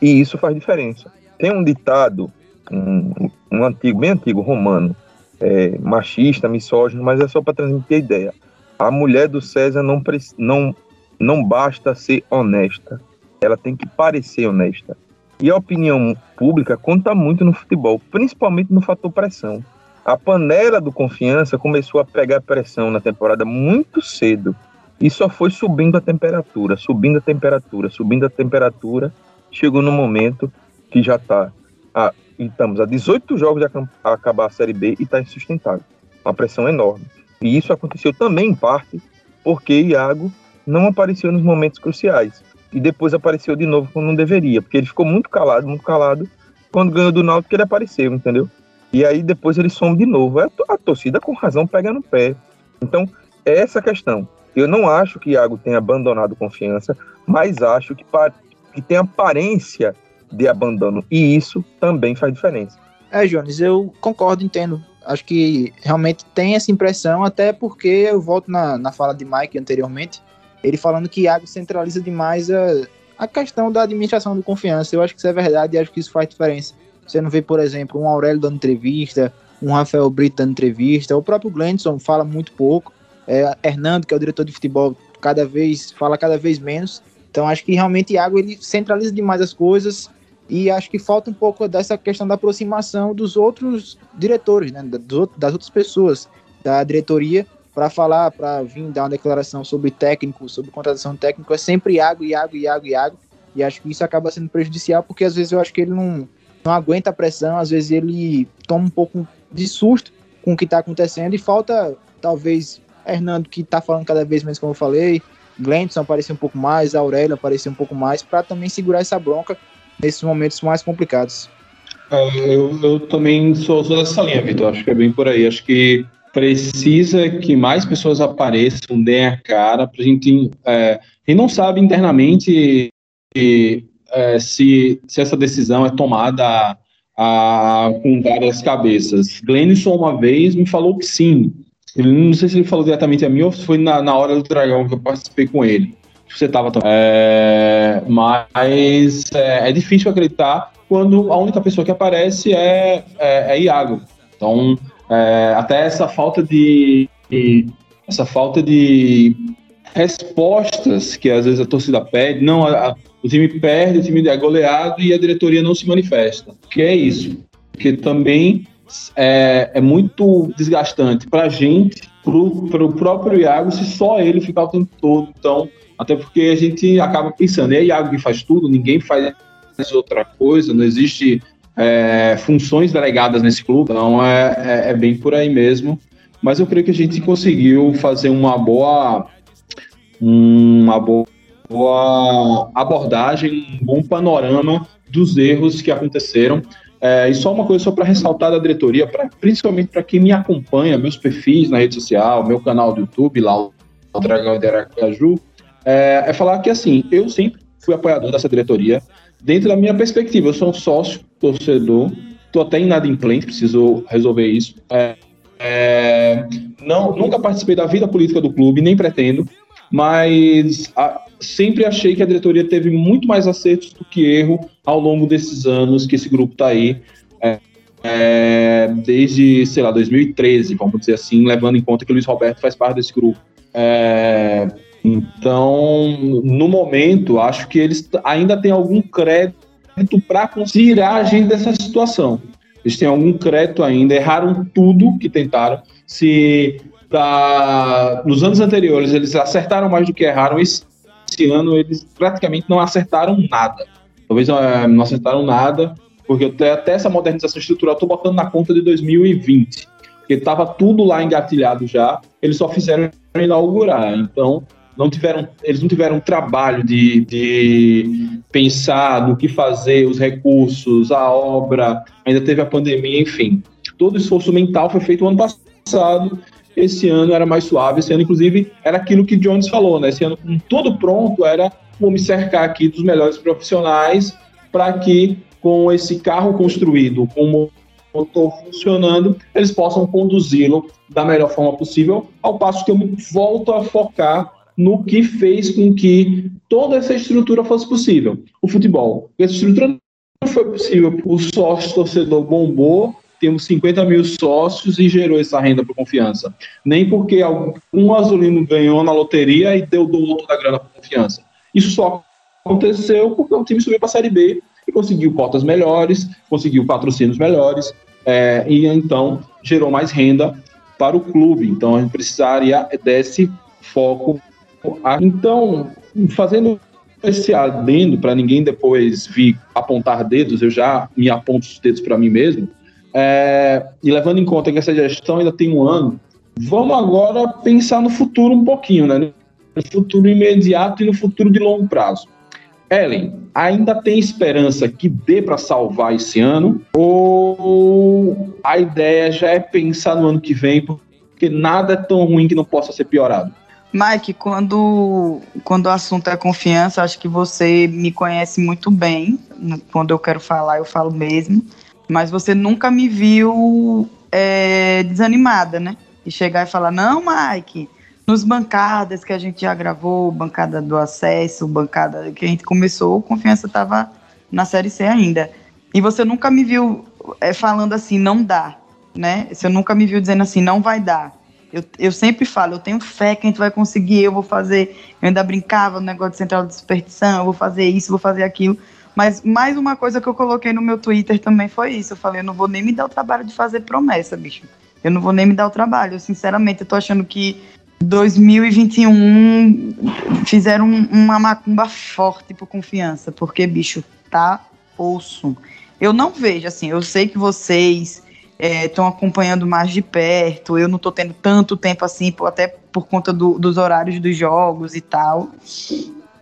E isso faz diferença. Tem um ditado, um, um antigo, bem antigo, romano, é, machista, misógino, mas é só para transmitir a ideia. A mulher do César não, não, não basta ser honesta, ela tem que parecer honesta. E a opinião pública conta muito no futebol, principalmente no fator pressão. A panela do confiança começou a pegar pressão na temporada muito cedo e só foi subindo a temperatura, subindo a temperatura, subindo a temperatura. Chegou no momento que já está estamos a 18 jogos de acabar a Série B e está insustentável. Uma pressão enorme. E isso aconteceu também, em parte, porque Iago não apareceu nos momentos cruciais. E depois apareceu de novo quando não deveria, porque ele ficou muito calado, muito calado. Quando ganhou do Náutico, ele apareceu, entendeu? E aí depois ele some de novo. A, a torcida, com razão, pega no pé. Então, é essa questão. Eu não acho que Iago tenha abandonado confiança, mas acho que, que tem aparência de abandono. E isso também faz diferença. É, Jones, eu concordo, entendo. Acho que realmente tem essa impressão, até porque eu volto na, na fala de Mike anteriormente, ele falando que Iago centraliza demais a, a questão da administração de confiança. Eu acho que isso é verdade e acho que isso faz diferença. Você não vê, por exemplo, um Aurélio dando entrevista, um Rafael Brito dando entrevista, o próprio Glenson fala muito pouco, é, Hernando, que é o diretor de futebol, cada vez fala cada vez menos. Então acho que realmente Iago ele centraliza demais as coisas, e acho que falta um pouco dessa questão da aproximação dos outros diretores, né, das outras pessoas da diretoria, para falar, para vir dar uma declaração sobre técnico, sobre contratação técnica, é sempre Iago, Iago, Iago, Iago. E acho que isso acaba sendo prejudicial, porque às vezes eu acho que ele não, não aguenta a pressão, às vezes ele toma um pouco de susto com o que está acontecendo e falta, talvez, Hernando, que está falando cada vez menos, como eu falei, Glenson aparecer um pouco mais, Aurélio aparecer um pouco mais, para também segurar essa bronca nesses momentos mais complicados. É, eu, eu, também sou, sou dessa linha, Vitor. Acho que é bem por aí. Acho que precisa que mais pessoas apareçam, deem a cara, para a gente. É, e não sabe internamente é, se, se essa decisão é tomada a, com várias cabeças. Glenison, uma vez, me falou que sim. Ele, não sei se ele falou diretamente a mim ou se foi na, na hora do dragão que eu participei com ele você estava também. É, mas é, é, difícil acreditar quando a única pessoa que aparece é, é, é Iago. Então, É, até essa falta de, de, essa falta de respostas que às vezes a torcida pede, não, a, a, o time perde, o time é goleado e a diretoria não se manifesta. Que é isso? Porque também é, é muito desgastante para a gente, para o próprio Iago, se só ele ficar o tempo todo. Então, até porque a gente acaba pensando, é Iago que faz tudo, ninguém faz outra coisa, não existe é, funções delegadas nesse clube, então é, é, é, bem por aí mesmo. Mas eu creio que a gente conseguiu fazer uma boa, uma boa abordagem, um bom panorama dos erros que aconteceram. É, e só uma coisa só para ressaltar da diretoria, pra, principalmente para quem me acompanha, meus perfis na rede social, meu canal do YouTube, lá o Dragão de Aracaju, é, é falar que assim, eu sempre fui apoiador dessa diretoria, dentro da minha perspectiva, eu sou um sócio, torcedor, estou até inadimplente, preciso resolver isso. É, é, não, nunca participei da vida política do clube, nem pretendo, mas a, sempre achei que a diretoria teve muito mais acertos do que erro ao longo desses anos que esse grupo está aí. É, é, desde, sei lá, 2013, vamos dizer assim, levando em conta que o Luiz Roberto faz parte desse grupo. É, então, no momento, acho que eles ainda têm algum crédito para tirar a gente dessa situação. Eles têm algum crédito ainda, erraram tudo que tentaram. Se nos anos anteriores eles acertaram mais do que erraram, esse, esse ano eles praticamente não acertaram nada. Talvez é, não acertaram nada, porque até, até essa modernização estrutural estou botando na conta de 2020, porque estava tudo lá engatilhado já, eles só fizeram inaugurar. Então, não tiveram, eles não tiveram trabalho de, de pensar no que fazer, os recursos, a obra, ainda teve a pandemia, enfim. Todo o esforço mental foi feito no ano passado, esse ano era mais suave, esse ano, inclusive, era aquilo que Jones falou, né? Esse ano, com tudo pronto, era vou me cercar aqui dos melhores profissionais para que, com esse carro construído, com o motor funcionando, eles possam conduzi-lo da melhor forma possível, ao passo que eu volto a focar no que fez com que toda essa estrutura fosse possível. O futebol. Essa estrutura não foi possível. O sócio torcedor bombou, temos 50 mil sócios e gerou essa renda por confiança. Nem porque um azulino ganhou na loteria e deu do outro da grana por confiança. Isso só aconteceu porque o time subiu para a Série B e conseguiu cotas melhores, conseguiu patrocínios melhores, é, e então gerou mais renda para o clube. Então a gente precisaria desse foco então, fazendo esse adendo para ninguém depois vir apontar dedos, eu já me aponto os dedos para mim mesmo. É, e levando em conta que essa gestão ainda tem um ano, vamos agora pensar no futuro um pouquinho, né? No futuro imediato e no futuro de longo prazo. Ellen, ainda tem esperança que dê para salvar esse ano? Ou a ideia já é pensar no ano que vem, porque nada é tão ruim que não possa ser piorado? Mike, quando, quando o assunto é confiança, acho que você me conhece muito bem. Quando eu quero falar, eu falo mesmo. Mas você nunca me viu é, desanimada, né? E chegar e falar: não, Mike, nos bancadas que a gente já gravou, bancada do acesso, bancada que a gente começou, confiança estava na série C ainda. E você nunca me viu é, falando assim, não dá, né? Você nunca me viu dizendo assim, não vai dar. Eu, eu sempre falo, eu tenho fé que a gente vai conseguir, eu vou fazer. Eu ainda brincava no negócio de central de superstição, eu vou fazer isso, vou fazer aquilo. Mas mais uma coisa que eu coloquei no meu Twitter também foi isso. Eu falei, eu não vou nem me dar o trabalho de fazer promessa, bicho. Eu não vou nem me dar o trabalho. Eu, sinceramente, eu tô achando que 2021 fizeram uma macumba forte por confiança, porque, bicho, tá osso. Eu não vejo, assim, eu sei que vocês estão é, acompanhando mais de perto. Eu não estou tendo tanto tempo assim, até por conta do, dos horários dos jogos e tal.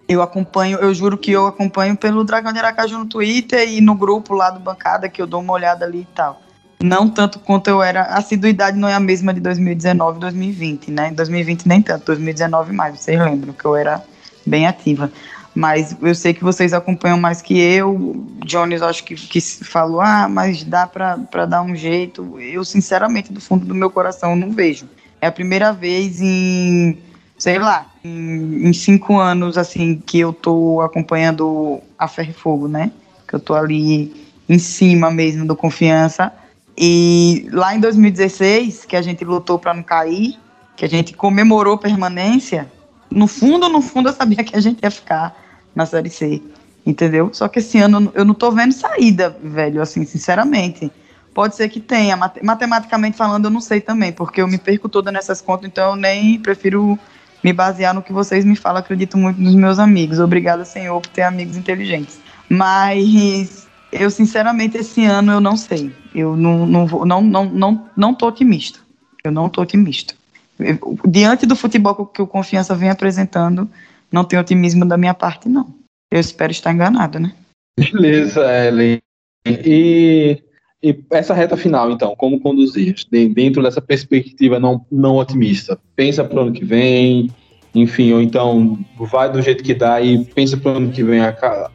Eu acompanho, eu juro que eu acompanho pelo Dragão de Aracaju no Twitter e no grupo lá do Bancada, que eu dou uma olhada ali e tal. Não tanto quanto eu era. A assiduidade não é a mesma de 2019 e 2020, né? 2020 nem tanto, 2019 mais, vocês lembram que eu era bem ativa. Mas eu sei que vocês acompanham mais que eu. Jones, acho que, que falou, ah, mas dá para dar um jeito. Eu, sinceramente, do fundo do meu coração, não vejo. É a primeira vez em, sei lá, em, em cinco anos, assim, que eu tô acompanhando a Ferro e Fogo, né? Que eu tô ali em cima mesmo do Confiança. E lá em 2016, que a gente lutou para não cair, que a gente comemorou permanência, no fundo, no fundo, eu sabia que a gente ia ficar na Série C, entendeu? Só que esse ano eu não tô vendo saída, velho, assim, sinceramente. Pode ser que tenha, matematicamente falando, eu não sei também, porque eu me perco toda nessas contas, então eu nem prefiro me basear no que vocês me falam. Acredito muito nos meus amigos. Obrigada, Senhor, por ter amigos inteligentes. Mas eu, sinceramente, esse ano eu não sei. Eu não, não, vou, não, não, não, não tô otimista. Eu não tô otimista. Eu, diante do futebol que o Confiança vem apresentando, não tem otimismo da minha parte, não. Eu espero estar enganado, né? Beleza, Ellen. E, e essa reta final, então, como conduzir? Dentro dessa perspectiva não, não otimista. Pensa para o ano que vem, enfim, ou então vai do jeito que dá e pensa para o ano que vem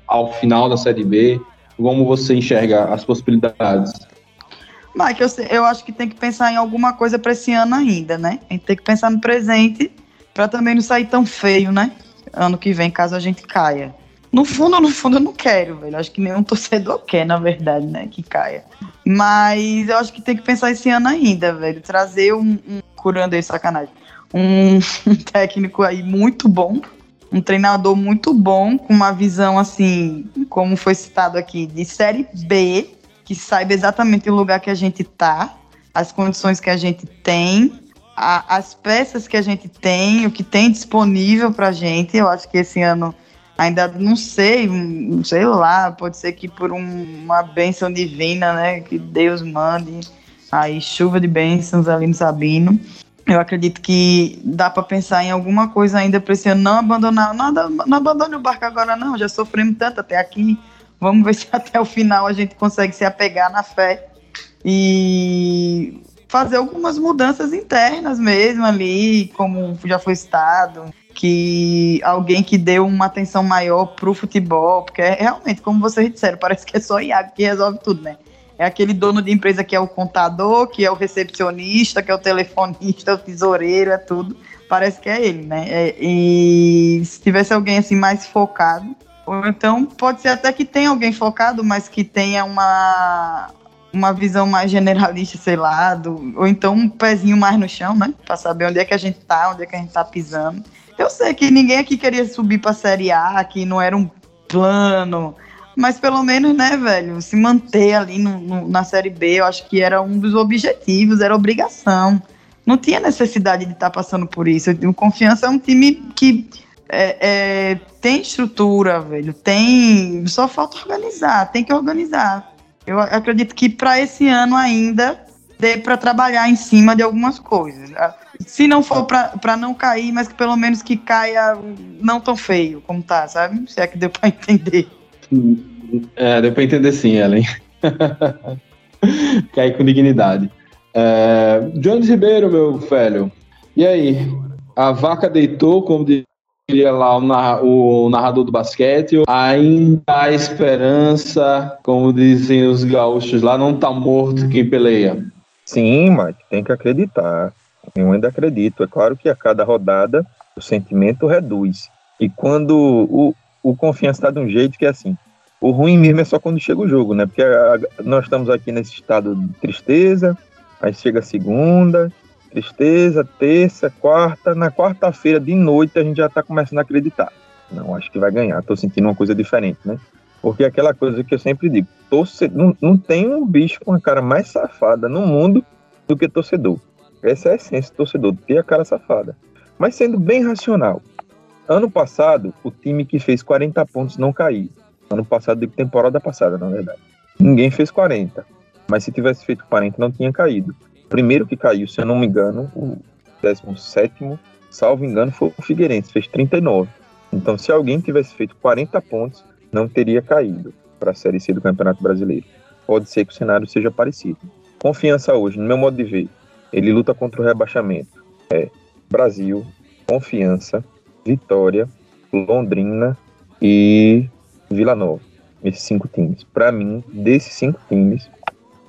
ao final da Série B. Como você enxerga as possibilidades? Mike, eu, eu acho que tem que pensar em alguma coisa para esse ano ainda, né? A gente tem que pensar no presente para também não sair tão feio, né? Ano que vem, caso a gente caia. No fundo, no fundo, eu não quero, velho. Acho que nenhum torcedor quer, na verdade, né? Que caia. Mas eu acho que tem que pensar esse ano ainda, velho. Trazer um. um curando aí, sacanagem. Um, um técnico aí muito bom. Um treinador muito bom, com uma visão assim, como foi citado aqui, de série B, que saiba exatamente o lugar que a gente tá, as condições que a gente tem, a, as peças que a gente tem, o que tem disponível pra gente. Eu acho que esse ano ainda não sei, sei lá, pode ser que por um, uma bênção divina, né, que Deus mande aí chuva de bênçãos ali no Sabino. Eu acredito que dá para pensar em alguma coisa ainda para esse ano, não abandonar, nada, não abandone o barco agora não, já sofremos tanto até aqui. Vamos ver se até o final a gente consegue se apegar na fé e fazer algumas mudanças internas mesmo ali, como já foi citado, que alguém que deu uma atenção maior pro futebol, porque é, realmente, como vocês disseram, parece que é só Iago que resolve tudo, né? É aquele dono de empresa que é o contador, que é o recepcionista, que é o telefonista, o tesoureiro, é tudo. Parece que é ele, né? É, e se tivesse alguém assim mais focado, ou então pode ser até que tenha alguém focado, mas que tenha uma, uma visão mais generalista, sei lá, do, ou então um pezinho mais no chão, né? Pra saber onde é que a gente tá, onde é que a gente tá pisando. Eu sei que ninguém aqui queria subir pra Série A, que não era um plano, mas pelo menos, né, velho, se manter ali no, no, na Série B, eu acho que era um dos objetivos, era obrigação. Não tinha necessidade de estar tá passando por isso. O Confiança é um time que é, é, tem estrutura, velho, tem. Só falta organizar, tem que organizar. Eu acredito que para esse ano ainda dê para trabalhar em cima de algumas coisas se não for para não cair, mas que pelo menos que caia não tão feio como tá, sabe? Se é que deu para entender. É, deu para entender sim, Ellen. Cair com dignidade. É, Jones Ribeiro, meu velho. E aí? A vaca deitou, como diria lá o, narrador do basquete. Ainda há esperança, como dizem os gaúchos lá, não tá morto quem peleia. Sim, Mike, tem que acreditar. Eu ainda acredito. É claro que a cada rodada o sentimento reduz. E quando o, o confiança está de um jeito que é assim. O ruim mesmo é só quando chega o jogo, né? Porque a, a, nós estamos aqui nesse estado de tristeza, aí chega segunda, tristeza, terça, quarta. Na quarta-feira de noite a gente já está começando a acreditar. Não, acho que vai ganhar. Estou sentindo uma coisa diferente, né? Porque é aquela coisa que eu sempre digo: torcedor, não, não tem um bicho com a cara mais safada no mundo do que torcedor. Essa é a essência do torcedor, ter a cara safada. Mas sendo bem racional, ano passado, o time que fez 40 pontos não caiu. Ano passado, temporada passada, na verdade. Ninguém fez 40. Mas se tivesse feito 40, não tinha caído. Primeiro que caiu, se eu não me engano, o 17, salvo engano, foi o Figueirense, fez 39. Então, se alguém tivesse feito 40 pontos, não teria caído para a Série C do Campeonato Brasileiro. Pode ser que o cenário seja parecido. Confiança hoje, no meu modo de ver, ele luta contra o rebaixamento. É Brasil, Confiança, Vitória, Londrina e Vila Nova. Esses cinco times. Para mim, desses cinco times,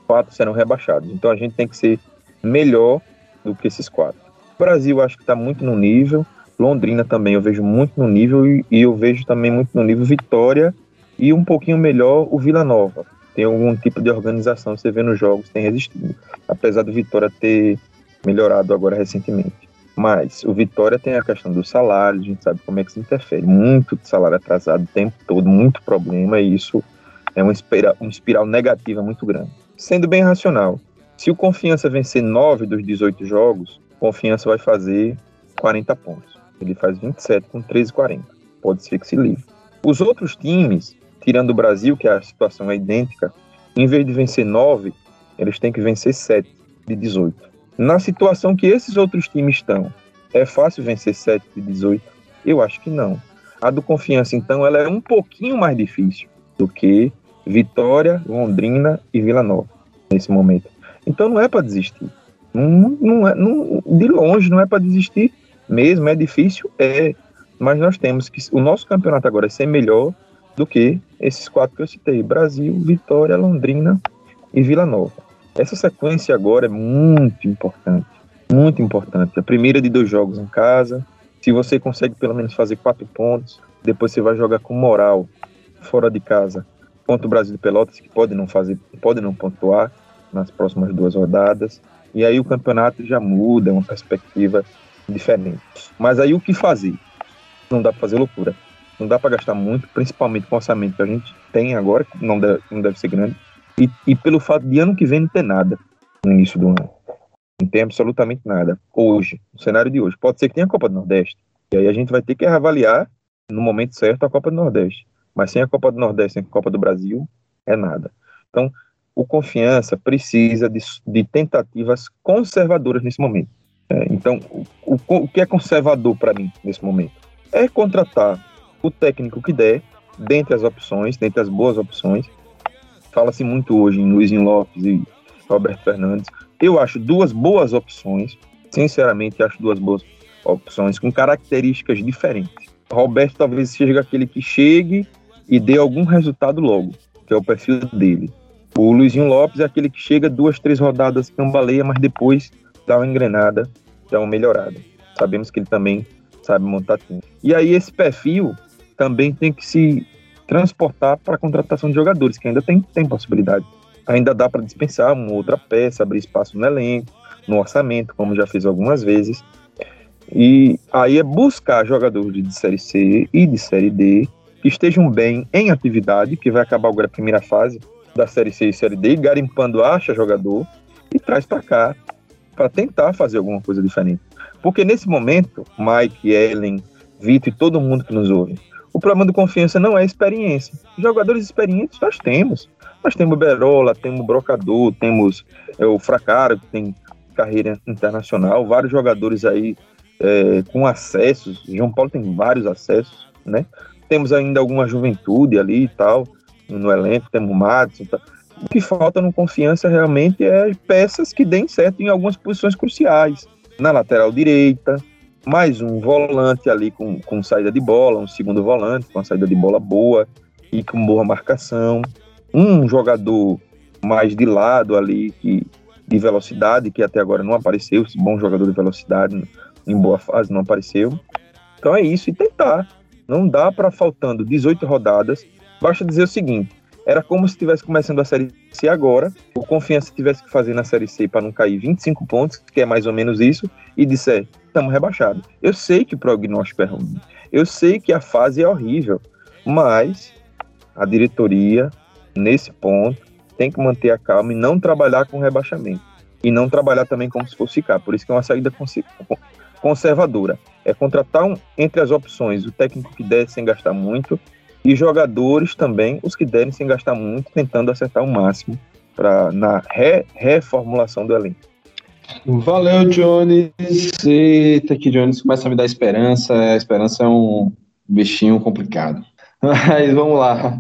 quatro serão rebaixados. Então a gente tem que ser melhor do que esses quatro. O Brasil acho que está muito no nível. Londrina também eu vejo muito no nível e, eu vejo também muito no nível Vitória e um pouquinho melhor o Vila Nova. tem algum tipo de organização, você vê nos jogos, tem resistido. Apesar do Vitória ter melhorado agora recentemente. Mas o Vitória tem a questão do salário, a gente sabe como é que se interfere. Muito salário atrasado o tempo todo, muito problema, e isso é uma uma espiral negativa muito grande. Sendo bem racional, se o Confiança vencer 9 dos 18 jogos, Confiança vai fazer 40 pontos. Ele faz 27 com 13 40. Pode ser que se livre. Os outros times, tirando o Brasil, que a situação é idêntica, em vez de vencer 9, eles têm que vencer 7 de 18. Na situação que esses outros times estão, é fácil vencer 7 de 18? Eu acho que não. A do Confiança, então, ela é um pouquinho mais difícil do que Vitória, Londrina e Vila Nova, nesse momento. Então não é para desistir. Não, não é, não, de longe não é para desistir mesmo, é difícil, é. Mas nós temos que. O nosso campeonato agora é ser melhor do que esses quatro que eu citei: Brasil, Vitória, Londrina e Vila Nova. Essa sequência agora é muito importante. Muito importante. A primeira de dois jogos em casa. Se você consegue pelo menos fazer quatro pontos, depois você vai jogar com moral fora de casa contra o Brasil de Pelotas, que pode não fazer, pode não pontuar nas próximas duas rodadas. E aí o campeonato já muda, é uma perspectiva diferente. Mas aí o que fazer? Não dá para fazer loucura. Não dá para gastar muito, principalmente com o orçamento que a gente tem agora, que não deve, não deve ser grande. E, e pelo fato de ano que vem não ter nada no início do ano. Não tem absolutamente nada. Hoje, no cenário de hoje. Pode ser que tenha a Copa do Nordeste. E aí a gente vai ter que avaliar no momento certo a Copa do Nordeste. Mas sem a Copa do Nordeste, sem a Copa do Brasil, é nada. Então, o Confiança precisa de, de tentativas conservadoras nesse momento. É, então, o, o, que é conservador para mim nesse momento? É contratar o técnico que der, dentre as opções, dentre as boas opções. Fala-se muito hoje em Luizinho Lopes e Roberto Fernandes. Eu acho duas boas opções, sinceramente, acho duas boas opções com características diferentes. Roberto talvez seja aquele que chegue e dê algum resultado logo, que é o perfil dele. O Luizinho Lopes é aquele que chega duas, três rodadas cambaleia, mas depois dá uma engrenada, dá uma melhorada. Sabemos que ele também sabe montar time. E aí esse perfil também tem que se transportar para a contratação de jogadores, que ainda tem, tem possibilidade. Ainda dá para dispensar uma outra peça, abrir espaço no elenco, no orçamento, como já fiz algumas vezes. E aí é buscar jogadores de Série C e de Série D que estejam bem em atividade, que vai acabar agora a primeira fase da Série C e Série D, garimpando acha jogador e traz para cá para tentar fazer alguma coisa diferente. Porque nesse momento, Mike, Ellen, Vitor e todo mundo que nos ouve, o problema do confiança não é experiência. Jogadores experientes nós temos. Nós temos Berola, temos Brocador, temos é, o Fracaro, que tem carreira internacional, vários jogadores aí é, com acessos. João Paulo tem vários acessos, né? temos ainda alguma juventude ali e tal, no elenco, temos o Madison. Tá. O que falta no confiança realmente é peças que deem certo em algumas posições cruciais. Na lateral direita, mais um volante ali com, com saída de bola, um segundo volante com saída de bola boa e com boa marcação. Um jogador mais de lado ali, que, de velocidade, que até agora não apareceu, esse bom jogador de velocidade em boa fase não apareceu. Então é isso, e tentar não dá para faltando 18 rodadas. Basta dizer o seguinte: era como se estivesse começando a Série C agora, o Confiança tivesse que fazer na Série C para não cair 25 pontos, que é mais ou menos isso, e disser: estamos rebaixados. Eu sei que o prognóstico é ruim, eu sei que a fase é horrível, mas a diretoria, nesse ponto, tem que manter a calma e não trabalhar com rebaixamento. E não trabalhar também como se fosse ficar. Por isso que é uma saída conservadora. É contratar um, entre as opções o técnico que der sem gastar muito e jogadores também, os que derem sem gastar muito, tentando acertar o máximo pra, na re, reformulação do elenco. Valeu, Jones. Eita, que Jones começa a me dar esperança. A esperança é um bichinho complicado. Mas vamos lá.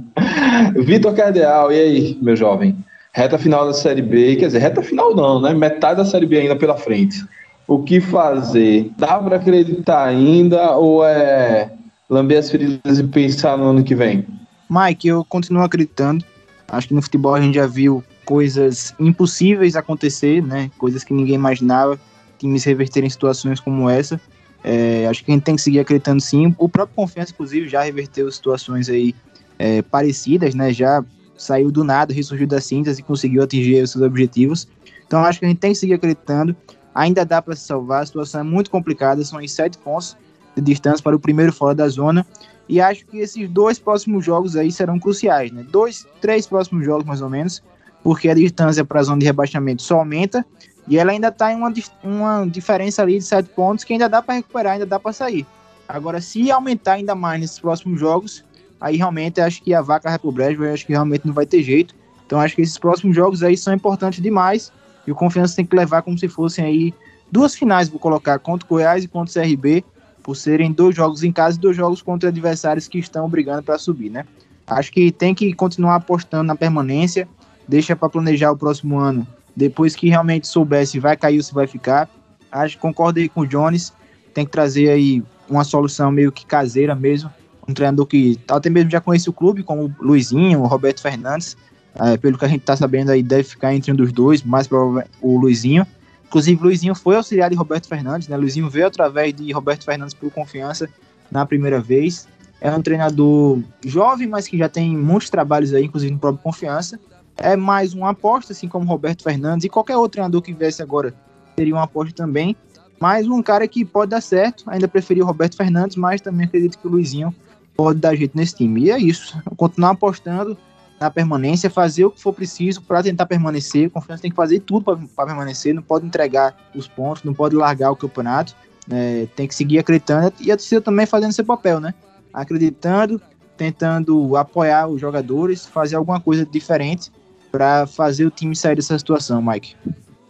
Vitor Cardeal, e aí, meu jovem? Reta final da Série B, quer dizer, reta final não, né? Metade da Série B ainda pela frente o que fazer? Dá para acreditar ainda ou é lamber as feridas e pensar no ano que vem? Mike, eu continuo acreditando. Acho que no futebol a gente já viu coisas impossíveis acontecer, né? Coisas que ninguém imaginava, times reverterem situações como essa. É, acho que a gente tem que seguir acreditando sim. O próprio Confiança, inclusive, já reverteu situações aí é, parecidas, né? Já saiu do nada, ressurgiu da síntese e conseguiu atingir os seus objetivos. Então acho que a gente tem que seguir acreditando. Ainda dá para se salvar, a situação é muito complicada, são em sete pontos de distância para o primeiro fora da zona. E acho que esses dois próximos jogos aí serão cruciais, né? Dois, três próximos jogos mais ou menos, porque a distância para a zona de rebaixamento só aumenta e ela ainda está em uma, uma diferença ali de sete pontos que ainda dá para recuperar, ainda dá para sair. Agora, se aumentar ainda mais nesses próximos jogos, aí realmente acho que a vaca vai pro brejo, acho que realmente não vai ter jeito. Então acho que esses próximos jogos aí são importantes demais e o Confiança tem que levar como se fossem aí duas finais, vou colocar, contra o Goiás e contra o CRB, por serem dois jogos em casa e dois jogos contra adversários que estão brigando para subir, né? Acho que tem que continuar apostando na permanência, deixa para planejar o próximo ano, depois que realmente souber se vai cair ou se vai ficar. Acho que concordo aí com o Jones, tem que trazer aí uma solução meio que caseira mesmo, um treinador que até mesmo já conhece o clube, como o Luizinho, o Roberto Fernandes, é, pelo que a gente está sabendo aí, deve ficar entre um dos dois, mais provavelmente o Luizinho. Inclusive, Luizinho foi auxiliar de Roberto Fernandes, né? Luizinho veio através de Roberto Fernandes por confiança na primeira vez. É um treinador jovem, mas que já tem muitos trabalhos aí, inclusive no próprio Confiança. É mais uma aposta, assim como Roberto Fernandes e qualquer outro treinador que viesse agora seria uma aposta também. Mas um cara que pode dar certo, ainda preferi o Roberto Fernandes, mas também acredito que o Luizinho pode dar jeito nesse time. E é isso, continuar apostando na permanência, fazer o que for preciso para tentar permanecer. O Confiança tem que fazer tudo para permanecer, não pode entregar os pontos, não pode largar o campeonato, né? tem que seguir acreditando e a torcida também fazendo seu papel, né? Acreditando, tentando apoiar os jogadores, fazer alguma coisa diferente para fazer o time sair dessa situação, Mike.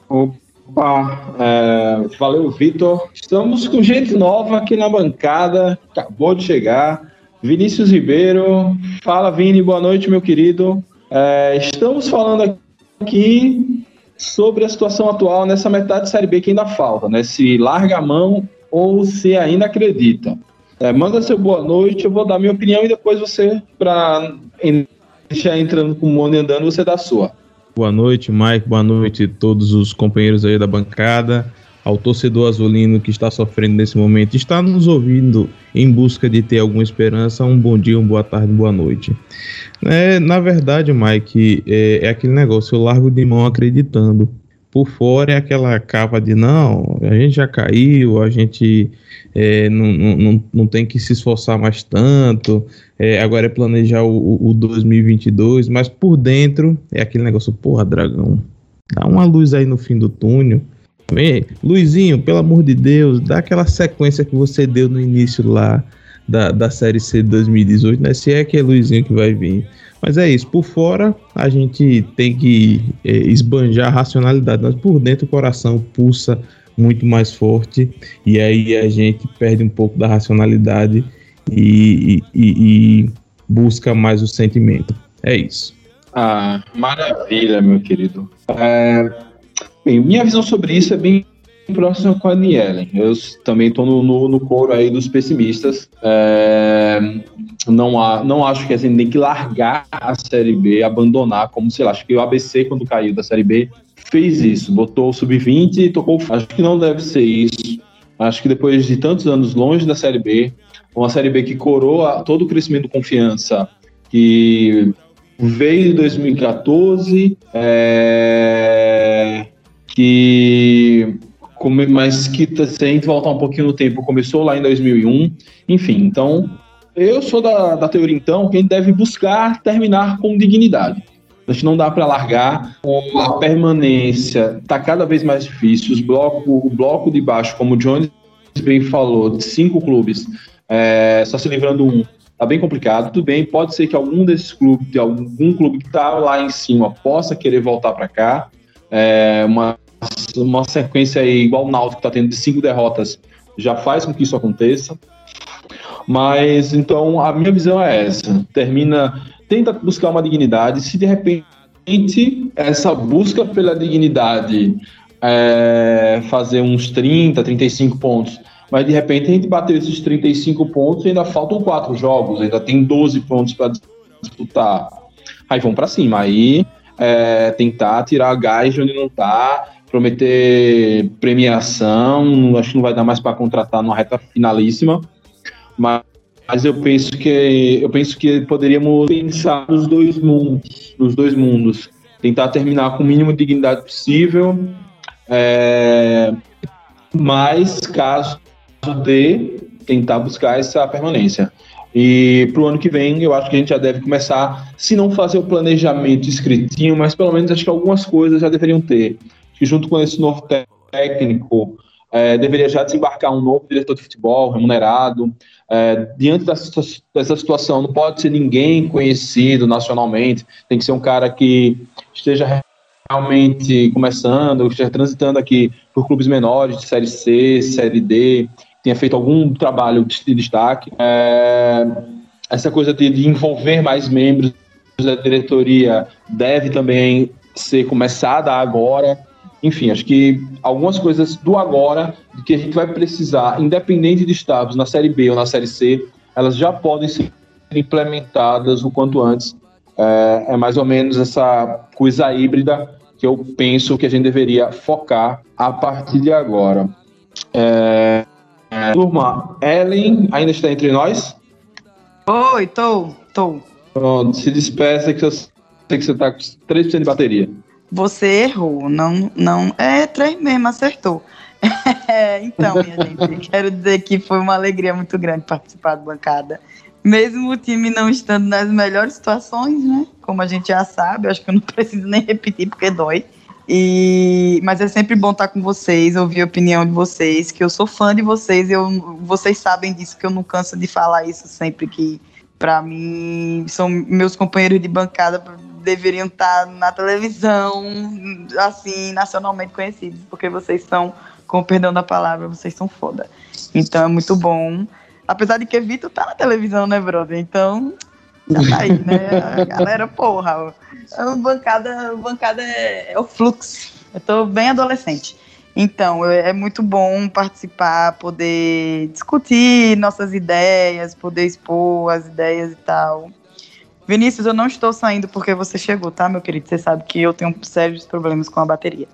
Opa, é, valeu, Vitor. Estamos com gente nova aqui na bancada, acabou de chegar. Vinícius Ribeiro. Fala, Vini, boa noite, meu querido. É, estamos falando aqui sobre a situação atual nessa metade de Série B que ainda falta, né? Se larga a mão ou se ainda acredita. É, manda seu boa noite, eu vou dar minha opinião e depois você, para deixar entrando com o mundo andando, você dá a sua. Boa noite, Mike. Boa noite a todos os companheiros aí da bancada ao torcedor azulino que está sofrendo nesse momento, está nos ouvindo em busca de ter alguma esperança, um bom dia, uma boa tarde, boa noite. É, na verdade, Mike, é, é aquele negócio, eu largo de mão acreditando. Por fora é aquela capa de não, a gente já caiu, a gente é, não, não, não tem que se esforçar mais tanto, é, agora é planejar o, o 2022, mas por dentro é aquele negócio, porra, dragão, dá uma luz aí no fim do túnel, Luizinho, pelo amor de Deus, dá aquela sequência que você deu no início lá da, da Série C de 2018, né? Se é que é Luizinho que vai vir. Mas é isso, por fora a gente tem que é, esbanjar a racionalidade, mas por dentro o coração pulsa muito mais forte e aí a gente perde um pouco da racionalidade e, e, e busca mais o sentimento. É isso. Ah, maravilha, meu querido. É, Bem, minha visão sobre isso é bem próxima com a Nielen. Eu também estou no, no, no, coro aí dos pessimistas. É, não, há, não acho que a gente tem que largar a Série B, abandonar, como sei lá, acho que o ABC, quando caiu da Série B, fez isso, botou o sub-20 e tocou. Acho que não deve ser isso. Acho que depois de tantos anos longe da Série B, uma Série B que coroa todo o crescimento de confiança que veio em 2014, é, que mas que se a gente voltar um pouquinho no tempo, começou lá em 2001, enfim, então eu sou da, da teoria então que a gente deve buscar terminar com dignidade. A gente não dá para largar, a permanência está cada vez mais difícil, os blocos, o bloco de baixo, como o Jones bem falou, de cinco clubes, é, só se livrando um, tá bem complicado. Tudo bem, pode ser que algum desses clubes, algum clube que está lá em cima, possa querer voltar para cá. É, uma uma sequência aí, igual o Náutico está tendo de cinco derrotas, já faz com que isso aconteça. Mas então a minha visão é essa: termina, tenta buscar uma dignidade. Se de repente essa busca pela dignidade é, fazer uns 30, 35 pontos, mas de repente a gente bateu esses 35 pontos e ainda faltam quatro jogos, ainda tem 12 pontos para disputar. Aí vão para cima, aí é, tentar tirar gás de onde não está prometer premiação, acho que não vai dar mais para contratar numa reta finalíssima, mas, mas eu penso que eu penso que poderíamos pensar nos dois mundos, nos dois mundos, tentar terminar com o mínimo de dignidade possível, é, mas caso de tentar buscar essa permanência. E para o ano que vem, eu acho que a gente já deve começar, se não fazer o planejamento escritinho, mas pelo menos acho que algumas coisas já deveriam ter. Que junto com esse novo técnico, é, deveria já desembarcar um novo diretor de futebol remunerado. É, diante dessa, dessa situação, não pode ser ninguém conhecido nacionalmente, tem que ser um cara que esteja realmente começando, esteja transitando aqui por clubes menores, de Série C, Série D, tenha feito algum trabalho de destaque. É, essa coisa de, de envolver mais membros da diretoria deve também ser começada agora enfim, acho que algumas coisas do agora, que a gente vai precisar, independente de estarmos na Série B ou na Série C, elas já podem ser implementadas o quanto antes. É, é mais ou menos essa coisa híbrida que eu penso que a gente deveria focar a partir de agora. É, é, turma, Ellen ainda está entre nós? Oi, tô, tô. Pronto, se despeça que eu sei que você está com 3% de bateria. Você errou, não, não. É, três mesmo, acertou. É, então, minha gente, quero dizer que foi uma alegria muito grande participar da bancada. Mesmo o time não estando nas melhores situações, né? Como a gente já sabe, acho que eu não preciso nem repetir porque dói. E, mas é sempre bom estar com vocês, ouvir a opinião de vocês, que eu sou fã de vocês, eu, vocês sabem disso, que eu não canso de falar isso sempre que, para mim, são meus companheiros de bancada deveriam estar na televisão, assim, nacionalmente conhecidos, porque vocês são, com o perdão da palavra, vocês são foda. Então é muito bom. Apesar de que Vitor tá na televisão, né, brother? Então, já tá aí, né? A galera, porra, a bancada, a bancada é, é o fluxo. Eu tô bem adolescente. Então, é muito bom participar, poder discutir nossas ideias, poder expor as ideias e tal. Vinícius, eu não estou saindo porque você chegou, tá, meu querido? Você sabe que eu tenho sérios problemas com a bateria.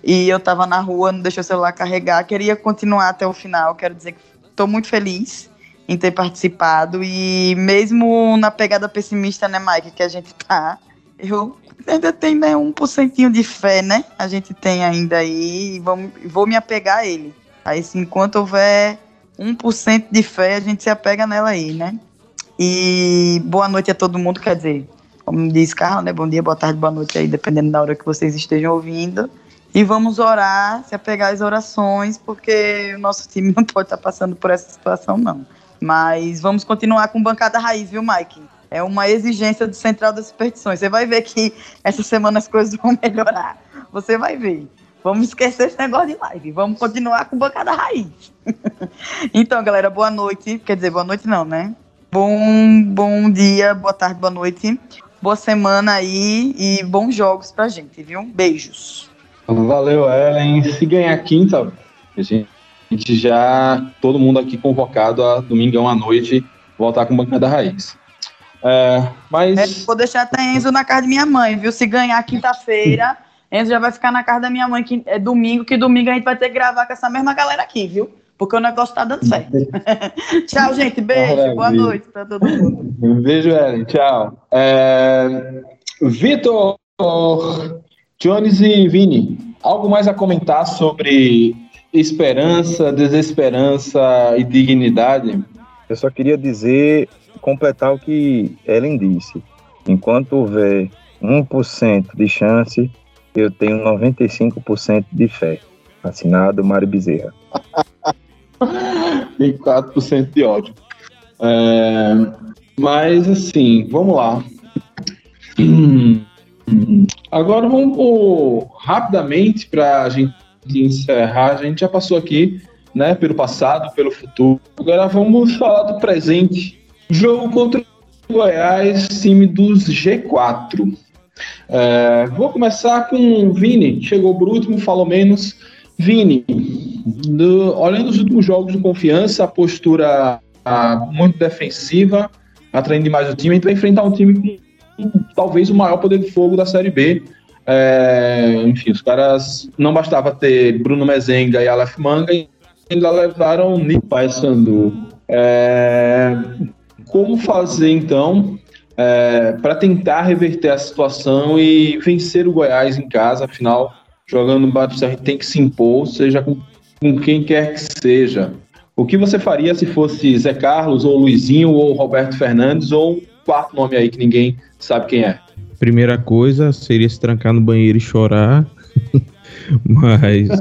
E eu tava na rua, não deixei o celular carregar, queria continuar até o final. Quero dizer que estou muito feliz em ter participado. E mesmo na pegada pessimista, né, Mike, que a gente tá, eu ainda tenho né, um porcentinho de fé, né? A gente tem ainda aí e vou me apegar a ele. Aí, se enquanto houver 1% de fé, a gente se apega nela aí, né? E boa noite a todo mundo, quer dizer, como diz Carla, né? Bom dia, boa tarde, boa noite aí, dependendo da hora que vocês estejam ouvindo. E vamos orar, se apegar às orações, porque o nosso time não pode estar passando por essa situação, não. Mas vamos continuar com bancada raiz, viu, Mike? É uma exigência do Central das Superstições. Você vai ver que essa semana as coisas vão melhorar. Você vai ver. Vamos esquecer esse negócio de live. Vamos continuar com bancada raiz. então, galera, boa noite. Quer dizer, boa noite não, né? Bom, bom dia, boa tarde, boa noite. Boa semana aí e bons jogos pra gente, viu? Beijos. Valeu, Ellen. Se ganhar quinta, a gente já, todo mundo aqui convocado a domingão à noite, voltar com bancada raiz. É, mas. É, vou deixar até Enzo na casa de minha mãe, viu? Se ganhar quinta-feira, Enzo já vai ficar na casa da minha mãe, que é domingo, que domingo a gente vai ter que gravar com essa mesma galera aqui, viu? Porque o negócio tá dando certo. tchau, gente. Beijo. Maravilha. Boa noite para todo mundo. Um beijo, Ellen. Tchau. É... Vitor, Jones e Vini, algo mais a comentar sobre esperança, desesperança e dignidade? Eu só queria dizer, completar o que Ellen disse. Enquanto houver 1% de chance, eu tenho 95% de fé. Assinado Mário Bezerra. e 4% de ódio. É, mas, assim, vamos lá. Agora vamos rapidamente para a gente encerrar. A gente já passou aqui né, pelo passado, pelo futuro. Agora vamos falar do presente. Jogo contra o Goiás, time dos G4. É, vou começar com o Vini, chegou por último, falou menos. Vini, do, olhando os últimos jogos de confiança, a postura a, muito defensiva, atraindo demais o time, a gente vai enfrentar um time com talvez o maior poder de fogo da Série B. É, enfim, os caras não bastava ter Bruno Mezenga e Aleph Manga, ainda levaram Nico Paysandu. É, como fazer então é, para tentar reverter a situação e vencer o Goiás em casa? Afinal, jogando no Bato a gente tem que se impor, seja com, com quem quer que seja. O que você faria se fosse Zé Carlos, ou Luizinho, ou Roberto Fernandes, ou um quarto nome aí que ninguém sabe quem é? Primeira coisa seria se trancar no banheiro e chorar. Mas.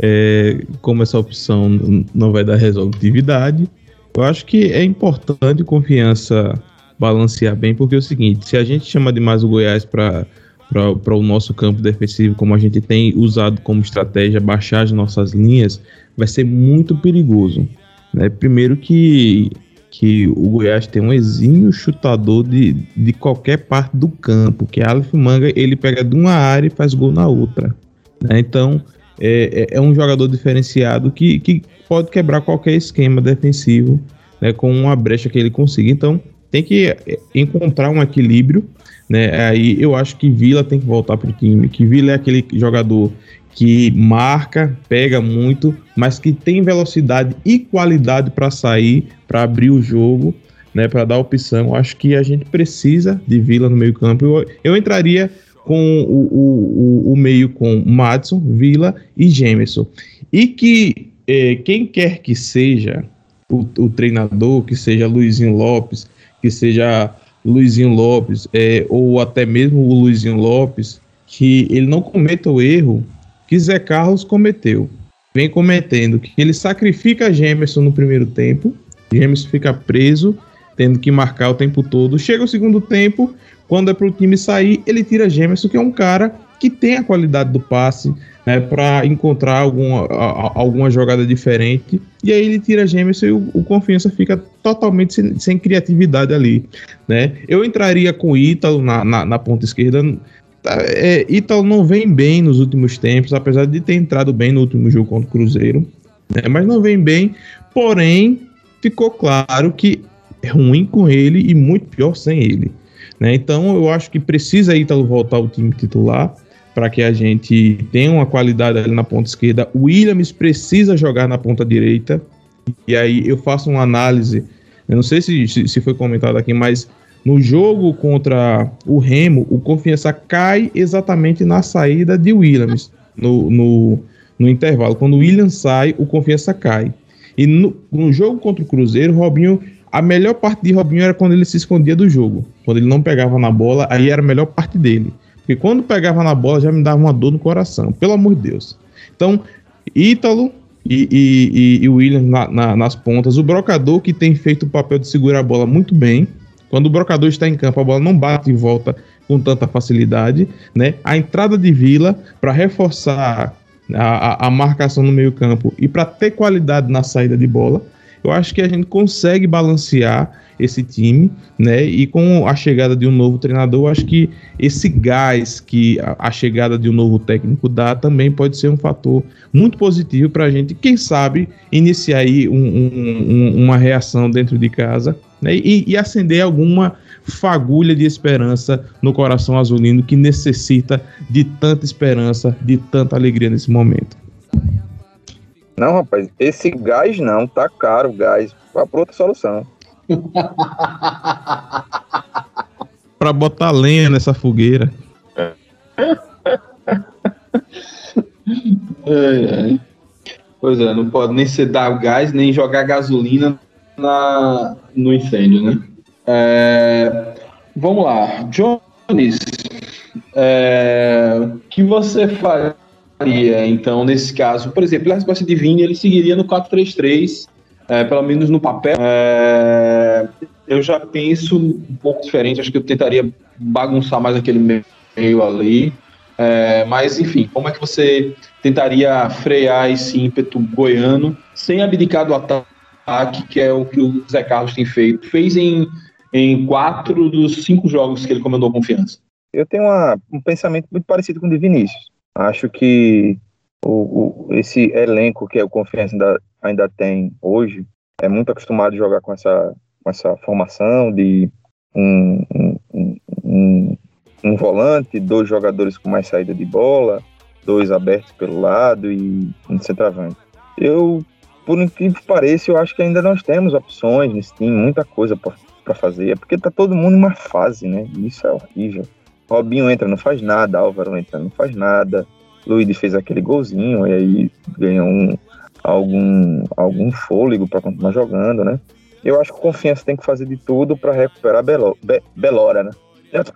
é, como essa opção não vai dar resolutividade, eu acho que é importante confiança balancear bem, porque é o seguinte: se a gente chama demais o Goiás para para o nosso campo defensivo, como a gente tem usado como estratégia, baixar as nossas linhas, vai ser muito perigoso. Né? Primeiro que, que o Goiás tem um exímio chutador de, de qualquer parte do campo, que é Aleph Manga, ele pega de uma área e faz gol na outra. Né? Então, é, é, é um jogador diferenciado que, que pode quebrar qualquer esquema defensivo né, com uma brecha que ele consiga. Então, tem que é, encontrar um equilíbrio né? Aí eu acho que Vila tem que voltar para o time, que Vila é aquele jogador que marca, pega muito, mas que tem velocidade e qualidade para sair, para abrir o jogo, né, para dar opção. Acho que a gente precisa de Vila no meio-campo. Eu, eu entraria com o, o, o, meio com Madison, Vila e Gemerson. E que eh, quem quer que seja o, o treinador, que seja Luizinho Lopes, que seja Luizinho Lopes, é, ou até mesmo o Luizinho Lopes, que ele não cometa o erro que Zé Carlos cometeu. Vem cometendo que ele sacrifica Gemerson no primeiro tempo, Gemerson fica preso, tendo que marcar o tempo todo. Chega o segundo tempo, quando é para o time sair, ele tira Gemerson, que é um cara que tem a qualidade do passe, né, para encontrar alguma, a, alguma jogada diferente. E aí ele tira Gemerson e o, o Confiança fica totalmente sem, sem, criatividade ali. Né? Eu entraria com Ítalo na, na, na ponta esquerda. É, Ítalo não vem bem nos últimos tempos, apesar de ter entrado bem no último jogo contra o Cruzeiro. Né? Mas não vem bem. Porém, ficou claro que é ruim com ele e muito pior sem ele. Né? Então eu acho que precisa Ítalo voltar ao time titular para que a gente tenha uma qualidade ali na ponta esquerda. O Williams precisa jogar na ponta direita. E aí eu faço uma análise, eu não sei se, se, se foi comentado aqui, mas no jogo contra o Remo, o Confiança cai exatamente na saída de Williams, no, no, no intervalo. Quando o Williams sai, o Confiança cai. E no, no jogo contra o Cruzeiro, Robinho a melhor parte de Robinho era quando ele se escondia do jogo. Quando ele não pegava na bola, aí era a melhor parte dele. Porque quando pegava na bola já me dava uma dor no coração, pelo amor de Deus. Então, Ítalo e, e, e William na, na, nas pontas, o brocador que tem feito o papel de segurar a bola muito bem. Quando o brocador está em campo, a bola não bate em volta com tanta facilidade, né? A entrada de Vila para reforçar a, a, a, marcação no meio campo e para ter qualidade na saída de bola, eu acho que a gente consegue balancear esse time, né? E com a chegada de um novo treinador, acho que esse gás que a, a chegada de um novo técnico dá também pode ser um fator muito positivo para a gente, quem sabe, iniciar aí um, um, uma reação dentro de casa né? e, e acender alguma fagulha de esperança no coração azulino que necessita de tanta esperança, de tanta alegria nesse momento. Não, rapaz, esse gás não, tá caro o gás. Vá para outra solução. para botar lenha nessa fogueira. É, é. Pois é, não pode nem se dar o gás, nem jogar gasolina na, no incêndio, né? É, vamos lá. Jones, é, o que você faria, então, nesse caso? Por exemplo, a resposta de Vini, ele seguiria no 4-3-3, é, pelo menos no papel. É, eu já penso um pouco diferente, acho que eu tentaria bagunçar mais aquele meio ali. É, mas, enfim, como é que você tentaria frear esse ímpeto goiano sem abdicar do ataque, que é o que o Zé Carlos tem feito? Fez em, em quatro dos cinco jogos que ele comandou confiança. Eu tenho uma, um pensamento muito parecido com o de Vinícius. Acho que o, o, esse elenco que é o Confiança ainda, ainda tem hoje é muito acostumado a jogar com essa, com essa formação de um, um, um, um volante, dois jogadores com mais saída de bola, dois abertos pelo lado e um centroavante. Eu por incrível que pareça, eu acho que ainda nós temos opções nesse time, muita coisa para fazer. É porque tá todo mundo em uma fase, né? Isso é horrível. Robinho entra, não faz nada. Álvaro entra, não faz nada. Luiz fez aquele golzinho e aí ganhou um, algum, algum fôlego para continuar jogando, né? Eu acho que o Confiança tem que fazer de tudo para recuperar Belo, Be, Belora, né?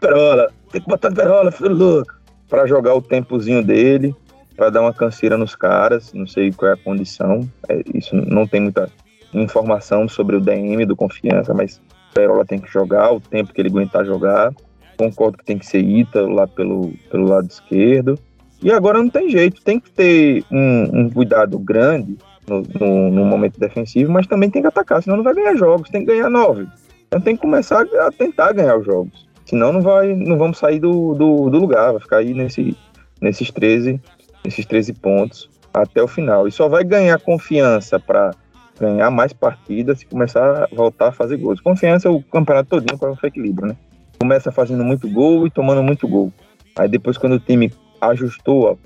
Perola, tem que botar Perola, filho louco, para jogar o tempozinho dele, para dar uma canseira nos caras. Não sei qual é a condição, é, isso não tem muita informação sobre o DM do Confiança, mas Perola tem que jogar o tempo que ele aguentar jogar. Concordo que tem que ser Ita lá pelo, pelo lado esquerdo. E agora não tem jeito, tem que ter um, um cuidado grande no, no, no, momento defensivo, mas também tem que atacar, senão não vai ganhar jogos, tem que ganhar nove. Então tem que começar a tentar ganhar os jogos. Senão não vai, não vamos sair do, do, do lugar, vai ficar aí nesse, nesses 13, nesses 13 pontos até o final. E só vai ganhar confiança para ganhar mais partidas se começar a voltar a fazer gols. Confiança o campeonato todinho para o equilíbrio, né? Começa fazendo muito gol e tomando muito gol. Aí depois quando o time ajustou,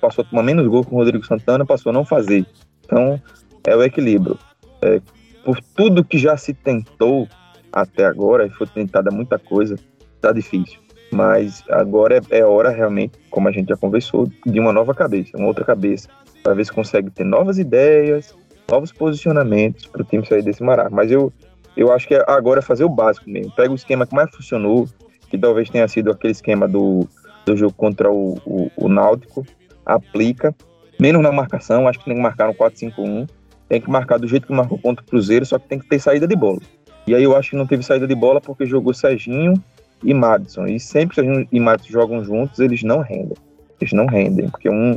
passou a tomar menos gol com o Rodrigo Santana, passou a não fazer. Então, é o equilíbrio. É, por tudo que já se tentou até agora, e foi tentada muita coisa, tá difícil. Mas agora é, é hora realmente, como a gente já conversou, de uma nova cabeça, uma outra cabeça, para ver se consegue ter novas ideias, novos posicionamentos para o time sair desse marasmo. Mas eu, eu acho que agora é fazer o básico mesmo. Pega o esquema que mais funcionou, que talvez tenha sido aquele esquema do, do jogo contra o, o, o Náutico, aplica, menos na marcação, acho que tem que marcar no 4-5-1, tem que marcar do jeito que marcou contra o Cruzeiro, só que tem que ter saída de bola. E aí eu acho que não teve saída de bola porque jogou Serginho e Madison. E sempre que Serginho e Madison jogam juntos, eles não rendem. Eles não rendem, porque um,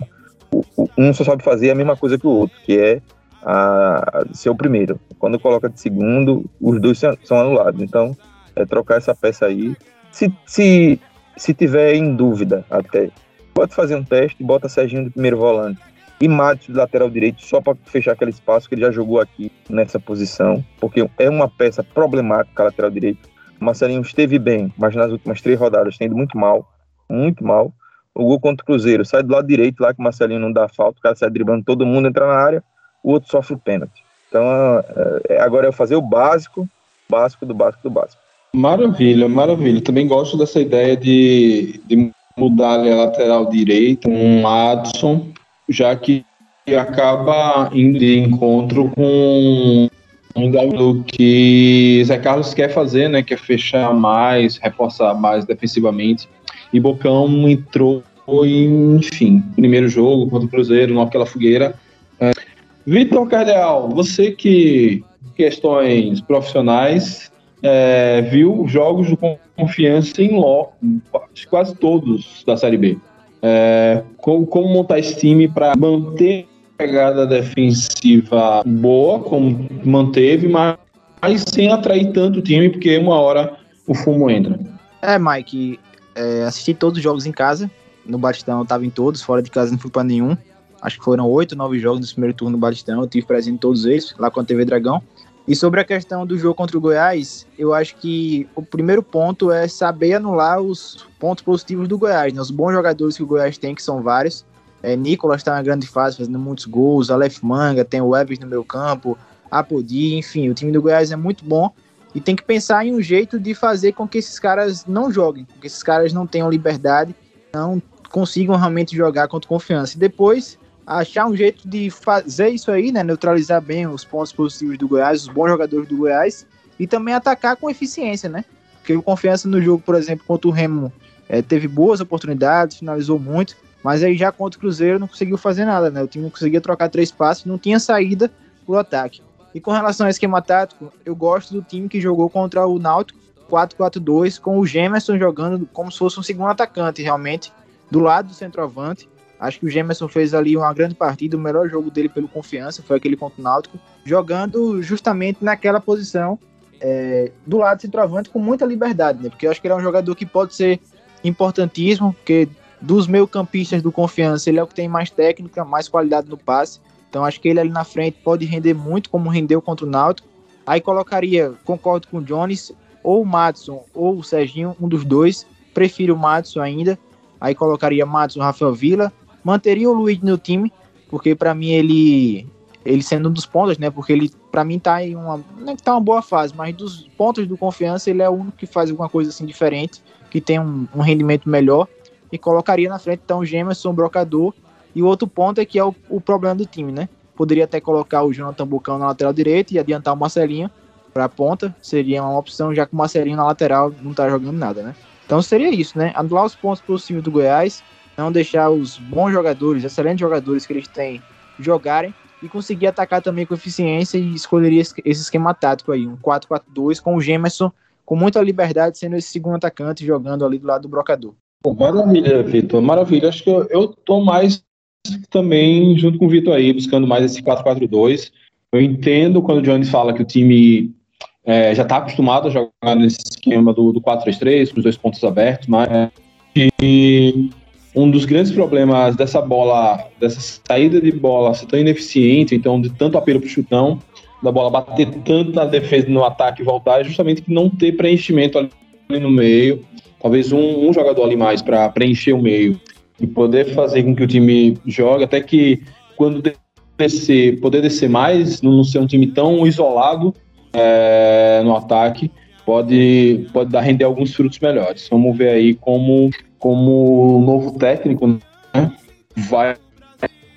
um só sabe fazer a mesma coisa que o outro, que é a, ser o primeiro. Quando coloca de segundo, os dois são anulados. Então, é trocar essa peça aí. Se, se se tiver em dúvida até, pode fazer um teste, bota Serginho de primeiro volante e Matos de lateral direito só para fechar aquele espaço que ele já jogou aqui nessa posição, porque é uma peça problemática lateral direito. Marcelinho esteve bem, mas nas últimas três rodadas tem ido muito mal, muito mal. O gol contra o Cruzeiro sai do lado direito lá que o Marcelinho não dá falta, o cara sai driblando todo mundo, entra na área, o outro sofre o pênalti. Então é, é agora é fazer o básico, básico do básico do básico. Maravilha, maravilha. Também gosto dessa ideia de, de mudar a lateral direita, um Adson, já que acaba indo de encontro com o que Zé Carlos quer fazer, né? Quer fechar mais, reforçar mais defensivamente. E Bocão entrou em, enfim, primeiro jogo contra o Cruzeiro, naquela fogueira. Vitor Cardeal, você que questões profissionais é, viu jogos do Confiança em loco, quase todos da Série B. É, como, como, montar esse time para manter a pegada defensiva boa, como manteve, mas, mas sem atrair tanto time, porque uma hora o fumo entra. É, Mike, é, assisti todos os jogos em casa. No Batistão eu estava em todos, fora de casa não fui para nenhum. Acho que foram oito, nove jogos no primeiro turno no Batistão. Eu tive presente em todos eles, lá com a TV Dragão. E sobre a questão do jogo contra o Goiás, eu acho que o primeiro ponto é saber anular os pontos positivos do Goiás, né? Os bons jogadores que o Goiás tem, que são vários. É, Nicolas está na grande fase, fazendo muitos gols, Aleph Manga, tem o Evers no meu campo, Apodi, enfim, o time do Goiás é muito bom e tem que pensar em um jeito de fazer com que esses caras não joguem, com que esses caras não tenham liberdade, não consigam realmente jogar contra confiança. E depois achar um jeito de fazer isso aí, né? Neutralizar bem os pontos positivos do Goiás, os bons jogadores do Goiás, e também atacar com eficiência, né? Porque o confiança no jogo, por exemplo, contra o Remo, é, teve boas oportunidades, finalizou muito, mas aí já contra o Cruzeiro não conseguiu fazer nada, né? O time não conseguia trocar três passes, não tinha saída pro ataque. E com relação ao esquema tático, eu gosto do time que jogou contra o Náutico 4-4-2, com o Gemerson jogando como se fosse um segundo atacante, realmente, do lado do centroavante Acho que o Gemerson fez ali uma grande partida, o melhor jogo dele pelo confiança foi aquele contra o Náutico, jogando justamente naquela posição é, do lado centroavante com muita liberdade, né? Porque eu acho que ele é um jogador que pode ser importantíssimo, porque dos meio campistas do confiança, ele é o que tem mais técnica, mais qualidade no passe. Então acho que ele ali na frente pode render muito, como rendeu contra o Náutico. Aí colocaria, concordo com o Jones, ou o Madison ou o Serginho, um dos dois. Prefiro o Madison ainda. Aí colocaria Madison, Rafael Vila, Manteria o Luiz no time, porque para mim ele ele sendo um dos pontos, né? Porque ele, para mim, tá em uma. Não é que tá uma boa fase, mas dos pontos do confiança, ele é o único que faz alguma coisa assim diferente, que tem um, um rendimento melhor. E colocaria na frente, então, Gemerson, Brocador. E o outro ponto é que é o, o problema do time, né? Poderia até colocar o Jonathan Bucão na lateral direita e adiantar o Marcelinho para a ponta. Seria uma opção, já que o Marcelinho na lateral não tá jogando nada, né? Então seria isso, né? Anular os pontos possíveis do Goiás, não deixar os bons jogadores, excelentes jogadores que eles têm jogarem e conseguir atacar também com eficiência e escolheria esse esquema tático aí, um 4-4-2 com o Gemerson com muita liberdade sendo esse segundo atacante jogando ali do lado do brocador. Pô, maravilha, Vitor, maravilha. Acho que eu, eu tô mais também junto com o Vitor aí, buscando mais esse 4-4-2. Eu entendo quando o Jones fala que o time é, já está acostumado a jogar nesse esquema do, do 4-3-3, com os dois pontos abertos, mas e um dos grandes problemas dessa bola, dessa saída de bola ser tão ineficiente, então de tanto apelo para o chutão, da bola bater tanto na defesa no ataque e voltar, é justamente que não ter preenchimento ali no meio, talvez um, um jogador ali mais para preencher o meio e poder fazer com que o time jogue, até que quando descer, poder descer mais, não ser um time tão isolado é, no ataque, pode, pode dar render alguns frutos melhores. Vamos ver aí como como novo técnico, né, vai.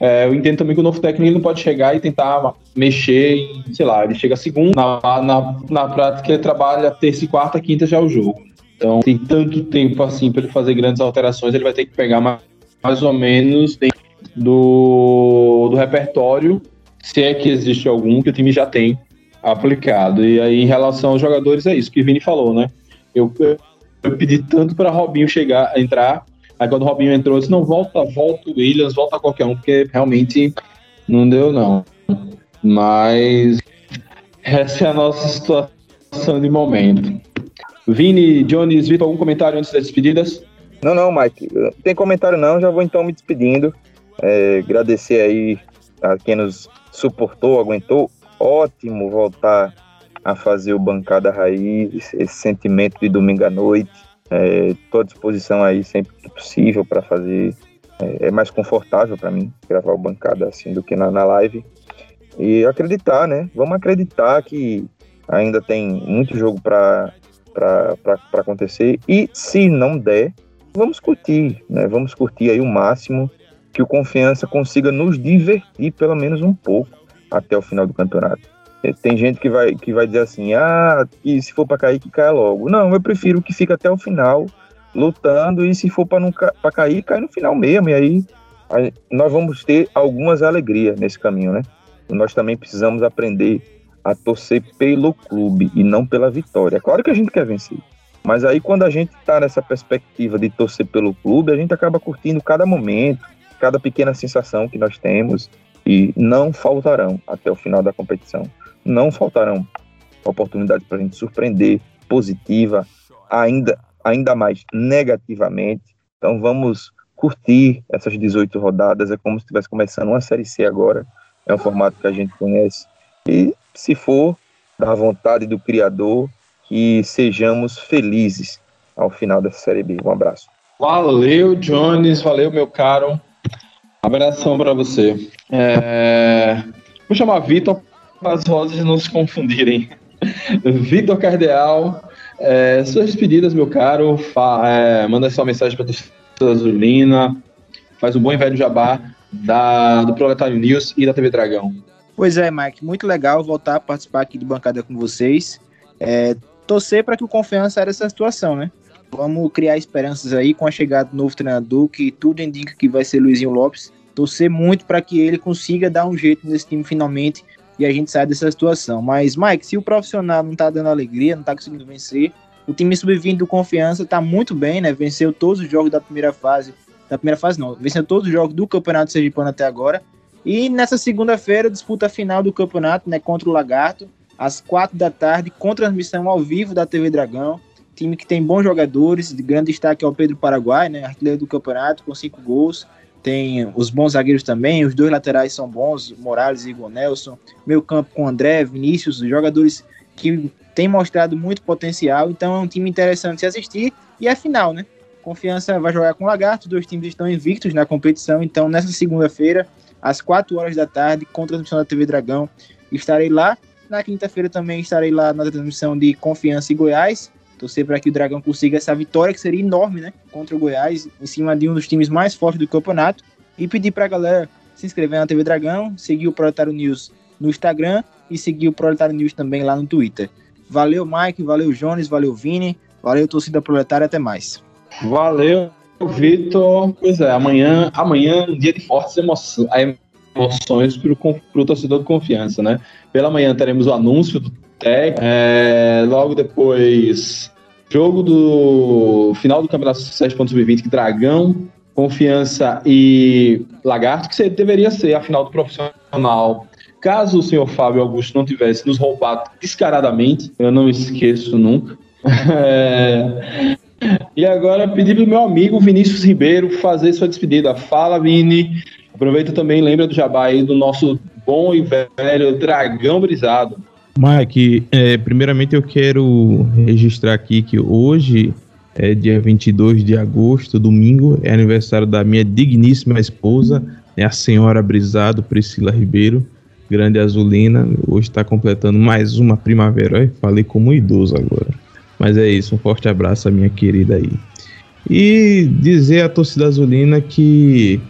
É, eu entendo também que o novo técnico não pode chegar e tentar mexer sei lá, ele chega segundo, na, na, na prática ele trabalha terça e quarta, quinta já é o jogo. Então tem tanto tempo assim para ele fazer grandes alterações, ele vai ter que pegar mais, mais ou menos do, do repertório, se é que existe algum, que o time já tem aplicado. E aí, em relação aos jogadores, é isso que o Vini falou, né? Eu, eu pedi tanto para Robinho chegar, entrar. Aí quando o Robinho entrou, eu disse, não, volta, volta o Williams, volta qualquer um, porque realmente não deu, não. Mas essa é a nossa situação de momento. Vini, Jones, Vitor, algum comentário antes das despedidas? Não, não, Mike. Não tem comentário não, já vou então me despedindo. É, agradecer aí a quem nos suportou, aguentou. Ótimo voltar a fazer o Bancada Raiz, esse sentimento de domingo à noite. Estou é, à disposição aí sempre que possível para fazer. É, é, mais confortável para mim gravar o Bancada assim do que na, na live. E acreditar, né? Vamos acreditar que ainda tem muito jogo para acontecer. E se não der, vamos curtir, né? Vamos curtir aí o máximo que o Confiança consiga nos divertir pelo menos um pouco até o final do campeonato. Tem gente que vai, que vai dizer assim, ah, que se for para cair, que caia logo. Não, eu prefiro que fique até o final lutando e se for para cair, cai no final mesmo. E aí nós vamos ter algumas alegrias nesse caminho, né? E nós também precisamos aprender a torcer pelo clube e não pela vitória. É claro que a gente quer vencer. Mas aí quando a gente está nessa perspectiva de torcer pelo clube, a gente acaba curtindo cada momento, cada pequena sensação que nós temos e não faltarão até o final da competição não faltarão oportunidades para a gente surpreender positiva, ainda, ainda mais negativamente. Então vamos curtir essas 18 rodadas. É como se estivesse começando uma Série C agora. É um formato que a gente conhece. E se for da vontade do Criador, que sejamos felizes ao final dessa Série B. Um abraço. Valeu, Jones. Valeu, meu caro. Abração para você. É... Vou chamar Vitor as vozes não se confundirem. Vitor Cardeal, é, suas despedidas, meu caro. Fa, é, manda sua mensagem para a Azulina. Faz um bom e velho jabá da, do Proletário News e da TV Dragão. Pois é, Mike, muito legal voltar a participar aqui de bancada com vocês. É, torcer para que o Confiança era essa situação, né? Vamos criar esperanças aí com a chegada do novo treinador, que tudo indica que vai ser Luizinho Lopes. Torcer muito para que ele consiga dar um jeito nesse time finalmente e a gente sai dessa situação. Mas, Mike, se o profissional não tá dando alegria, não tá conseguindo vencer, o time sub-20 do Confiança tá muito bem, né? Venceu todos os jogos da primeira fase. Da primeira fase, não. Venceu todos os jogos do Campeonato Sergipano até agora. E nessa segunda-feira, disputa final do campeonato, né? Contra o Lagarto, às quatro da tarde, com transmissão ao vivo da TV Dragão. Time que tem bons jogadores, de grande destaque é o Pedro Paraguai, né? Artilheiro do campeonato, com cinco gols tem os bons zagueiros também, os dois laterais são bons, Morales e Igor Nelson, meio campo com André, Vinícius, jogadores que têm mostrado muito potencial, então é um time interessante se assistir, e é final, né? Confiança vai jogar com o Lagarto, dois times estão invictos na competição, então nessa segunda-feira às 4 horas da tarde, com transmissão da TV Dragão. Estarei lá. Na quinta-feira também estarei lá na transmissão de Confiança e Goiás. Torcer para que o Dragão consiga essa vitória, que seria enorme, né? Contra o Goiás, em cima de um dos times mais fortes do campeonato. E pedir para a galera se inscrever na TV Dragão, seguir o Proletário News no Instagram e seguir o Proletário News também lá no Twitter. Valeu, Mike, valeu, Jones, valeu, Vini, valeu, torcida proletária, até mais. Valeu, Vitor. Pois é, amanhã, amanhã dia de fortes emoções, para o torcedor de confiança, né? Pela manhã teremos o anúncio do TEC, é, logo depois, jogo do final do Campeonato 7.20, Dragão, Confiança e Lagarto, que deveria ser a final do profissional. Caso o senhor Fábio Augusto não tivesse nos roubado descaradamente, eu não esqueço nunca. E agora pedir para o meu amigo Vinícius Ribeiro fazer sua despedida. Fala, Vini. Aproveita também, lembra do jabá aí do nosso bom e velho Dragão Brisado. Mike, é, primeiramente eu quero registrar aqui que hoje é dia 22 de agosto, domingo, é aniversário da minha digníssima esposa, né, a senhora Brisado, Priscila Ribeiro, grande azulina. Hoje está completando mais uma primavera. falei como idoso agora. Mas é isso, um forte abraço à minha querida aí. E dizer à torcida azulina que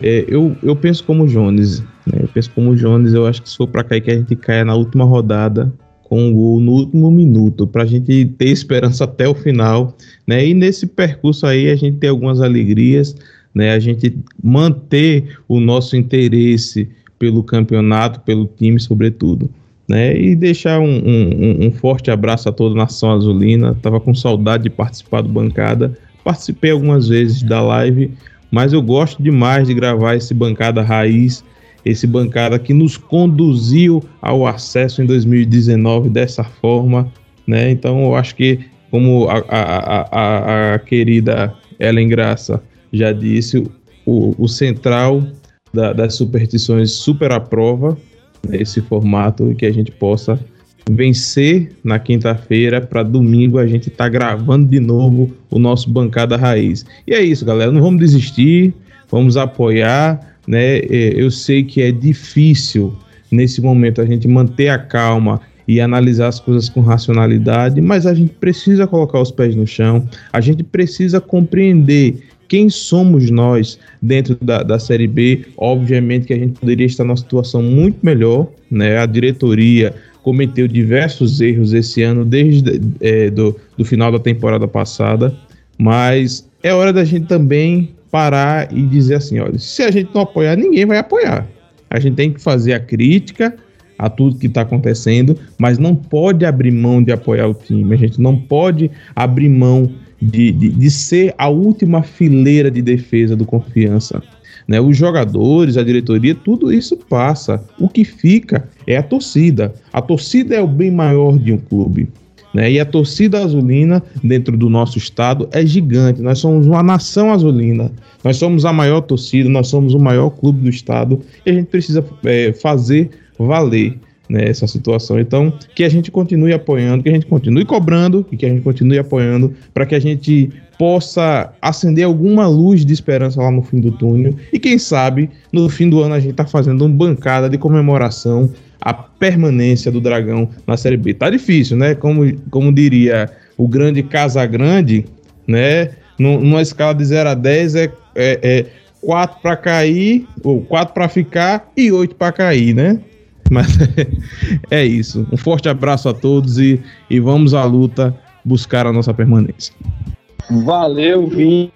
é, eu, eu penso como Jones. Né? Eu penso como Jones, eu acho que se for para cair, que a gente caia na última rodada com um gol no último minuto, para a gente ter esperança até o final. Né? E nesse percurso aí a gente tem algumas alegrias, né? a gente manter o nosso interesse pelo campeonato, pelo time, sobretudo né? E deixar um, um, um, forte abraço a toda a nação azulina. Tava com saudade de participar do bancada. Participei algumas vezes da live, mas eu gosto demais de gravar esse bancada raiz, esse bancada que nos conduziu ao acesso em 2019 dessa forma, né? Então eu acho que como a, a, a, a querida Ellen Graça já disse, o, o central da, das superstições super aprova esse formato e que a gente possa vencer na quinta-feira para domingo a gente tá gravando de novo o nosso bancada raiz. E é isso, galera, não vamos desistir, vamos apoiar, né? É, eu sei que é difícil nesse momento a gente manter a calma e analisar as coisas com racionalidade, mas a gente precisa colocar os pés no chão, a gente precisa compreender quem somos nós dentro da, da Série B. Obviamente que a gente poderia estar numa situação muito melhor, né? A diretoria cometeu diversos erros esse ano, desde é, do, do final da temporada passada, mas é hora da gente também parar e dizer assim, olha, se a gente não apoiar, ninguém vai apoiar. A gente tem que fazer a crítica a tudo que está acontecendo, mas não pode abrir mão de apoiar o time. A gente não pode abrir mão de, de, de ser a última fileira de defesa do confiança. Né? Os jogadores, a diretoria, tudo isso passa. O que fica é a torcida. A torcida é o bem maior de um clube. Né? E a torcida azulina, dentro do nosso estado, é gigante. Nós somos uma nação azulina. Nós somos a maior torcida, nós somos o maior clube do estado. E a gente precisa é, fazer valer né, essa situação. Então, que a gente continue apoiando, que a gente continue cobrando e que a gente continue apoiando para que a gente possa acender alguma luz de esperança lá no fim do túnel. E quem sabe, no fim do ano, a gente está fazendo uma bancada de comemoração à permanência do Dragão na Série B. Tá difícil, né? Como, como diria o grande Casagrande, né? Numa escala de 0 a 10 é, é, é 4 para cair, ou 4 para ficar e 8 para cair, né? Mas é isso. Um forte abraço a todos e, e vamos à luta buscar a nossa permanência. Valeu, Vini.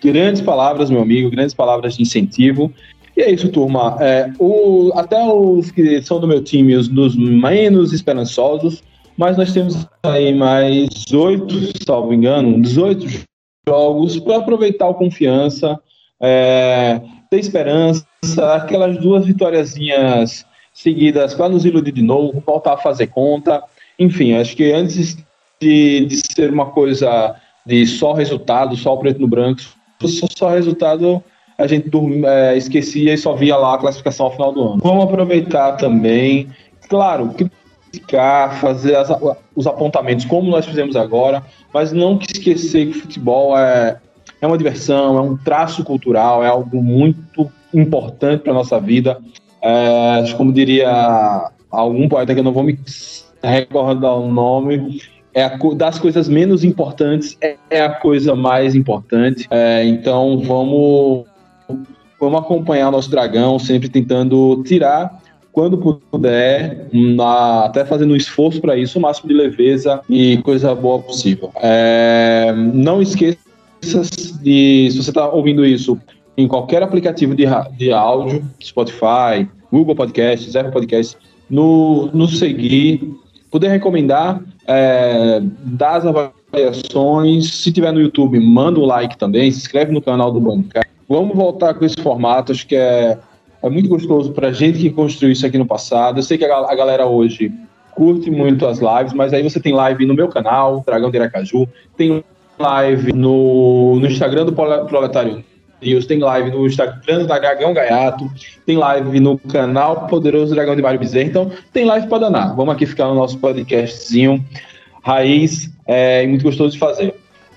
Grandes palavras, meu amigo, grandes palavras de incentivo. E é isso, turma. É, o, até os que são do meu time, os dos menos esperançosos, mas nós temos aí mais oito, salvo engano, 18 jogos para aproveitar o confiança, é, ter esperança, aquelas duas vitóriazinhas seguidas para nos iludir de novo, voltar a fazer conta. Enfim, acho que antes de, de ser uma coisa de só resultado, só preto no branco, só, só resultado, a gente é, esquecia e só via lá a classificação ao final do ano. Vamos aproveitar também, claro, criticar, fazer as, os apontamentos como nós fizemos agora, mas não esquecer que futebol é, é uma diversão, é um traço cultural, é algo muito importante para nossa vida. É, como diria algum poeta que eu não vou me recordar o nome, é a, das coisas menos importantes é, é a coisa mais importante. É, então vamos vamos acompanhar nosso dragão, sempre tentando tirar quando puder, na, até fazendo um esforço para isso, o máximo de leveza e coisa boa possível. É, não esqueça de, se você está ouvindo isso em qualquer aplicativo de, de áudio, Spotify, Google Podcasts, Apple Podcasts, no, no seguir, poder recomendar, é, dar as avaliações. Se tiver no YouTube, manda um like também, se inscreve no canal do Bancar. Vamos voltar com esse formato, acho que é, é muito gostoso para a gente que construiu isso aqui no passado. Eu sei que a, a galera hoje curte muito as lives, mas aí você tem live no meu canal, Dragão de Iracaju, tem live no, no Instagram do Proletário News, tem live no Instagram da Dragão Gaiato, tem live no canal Poderoso Dragão de Mário Bezerra, então tem live para danar. Vamos aqui ficar no nosso podcastzinho raiz é, muito gostoso de fazer.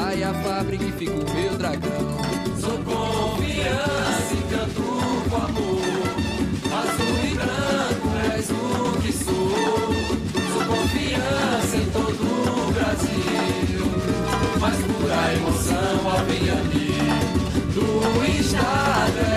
sai a fábrica e fica o meu dragão. Sou confiança e canto com amor. Azul e branco és o que sou. Sou confiança em todo o Brasil. Mais pura emoção ao vir do estado.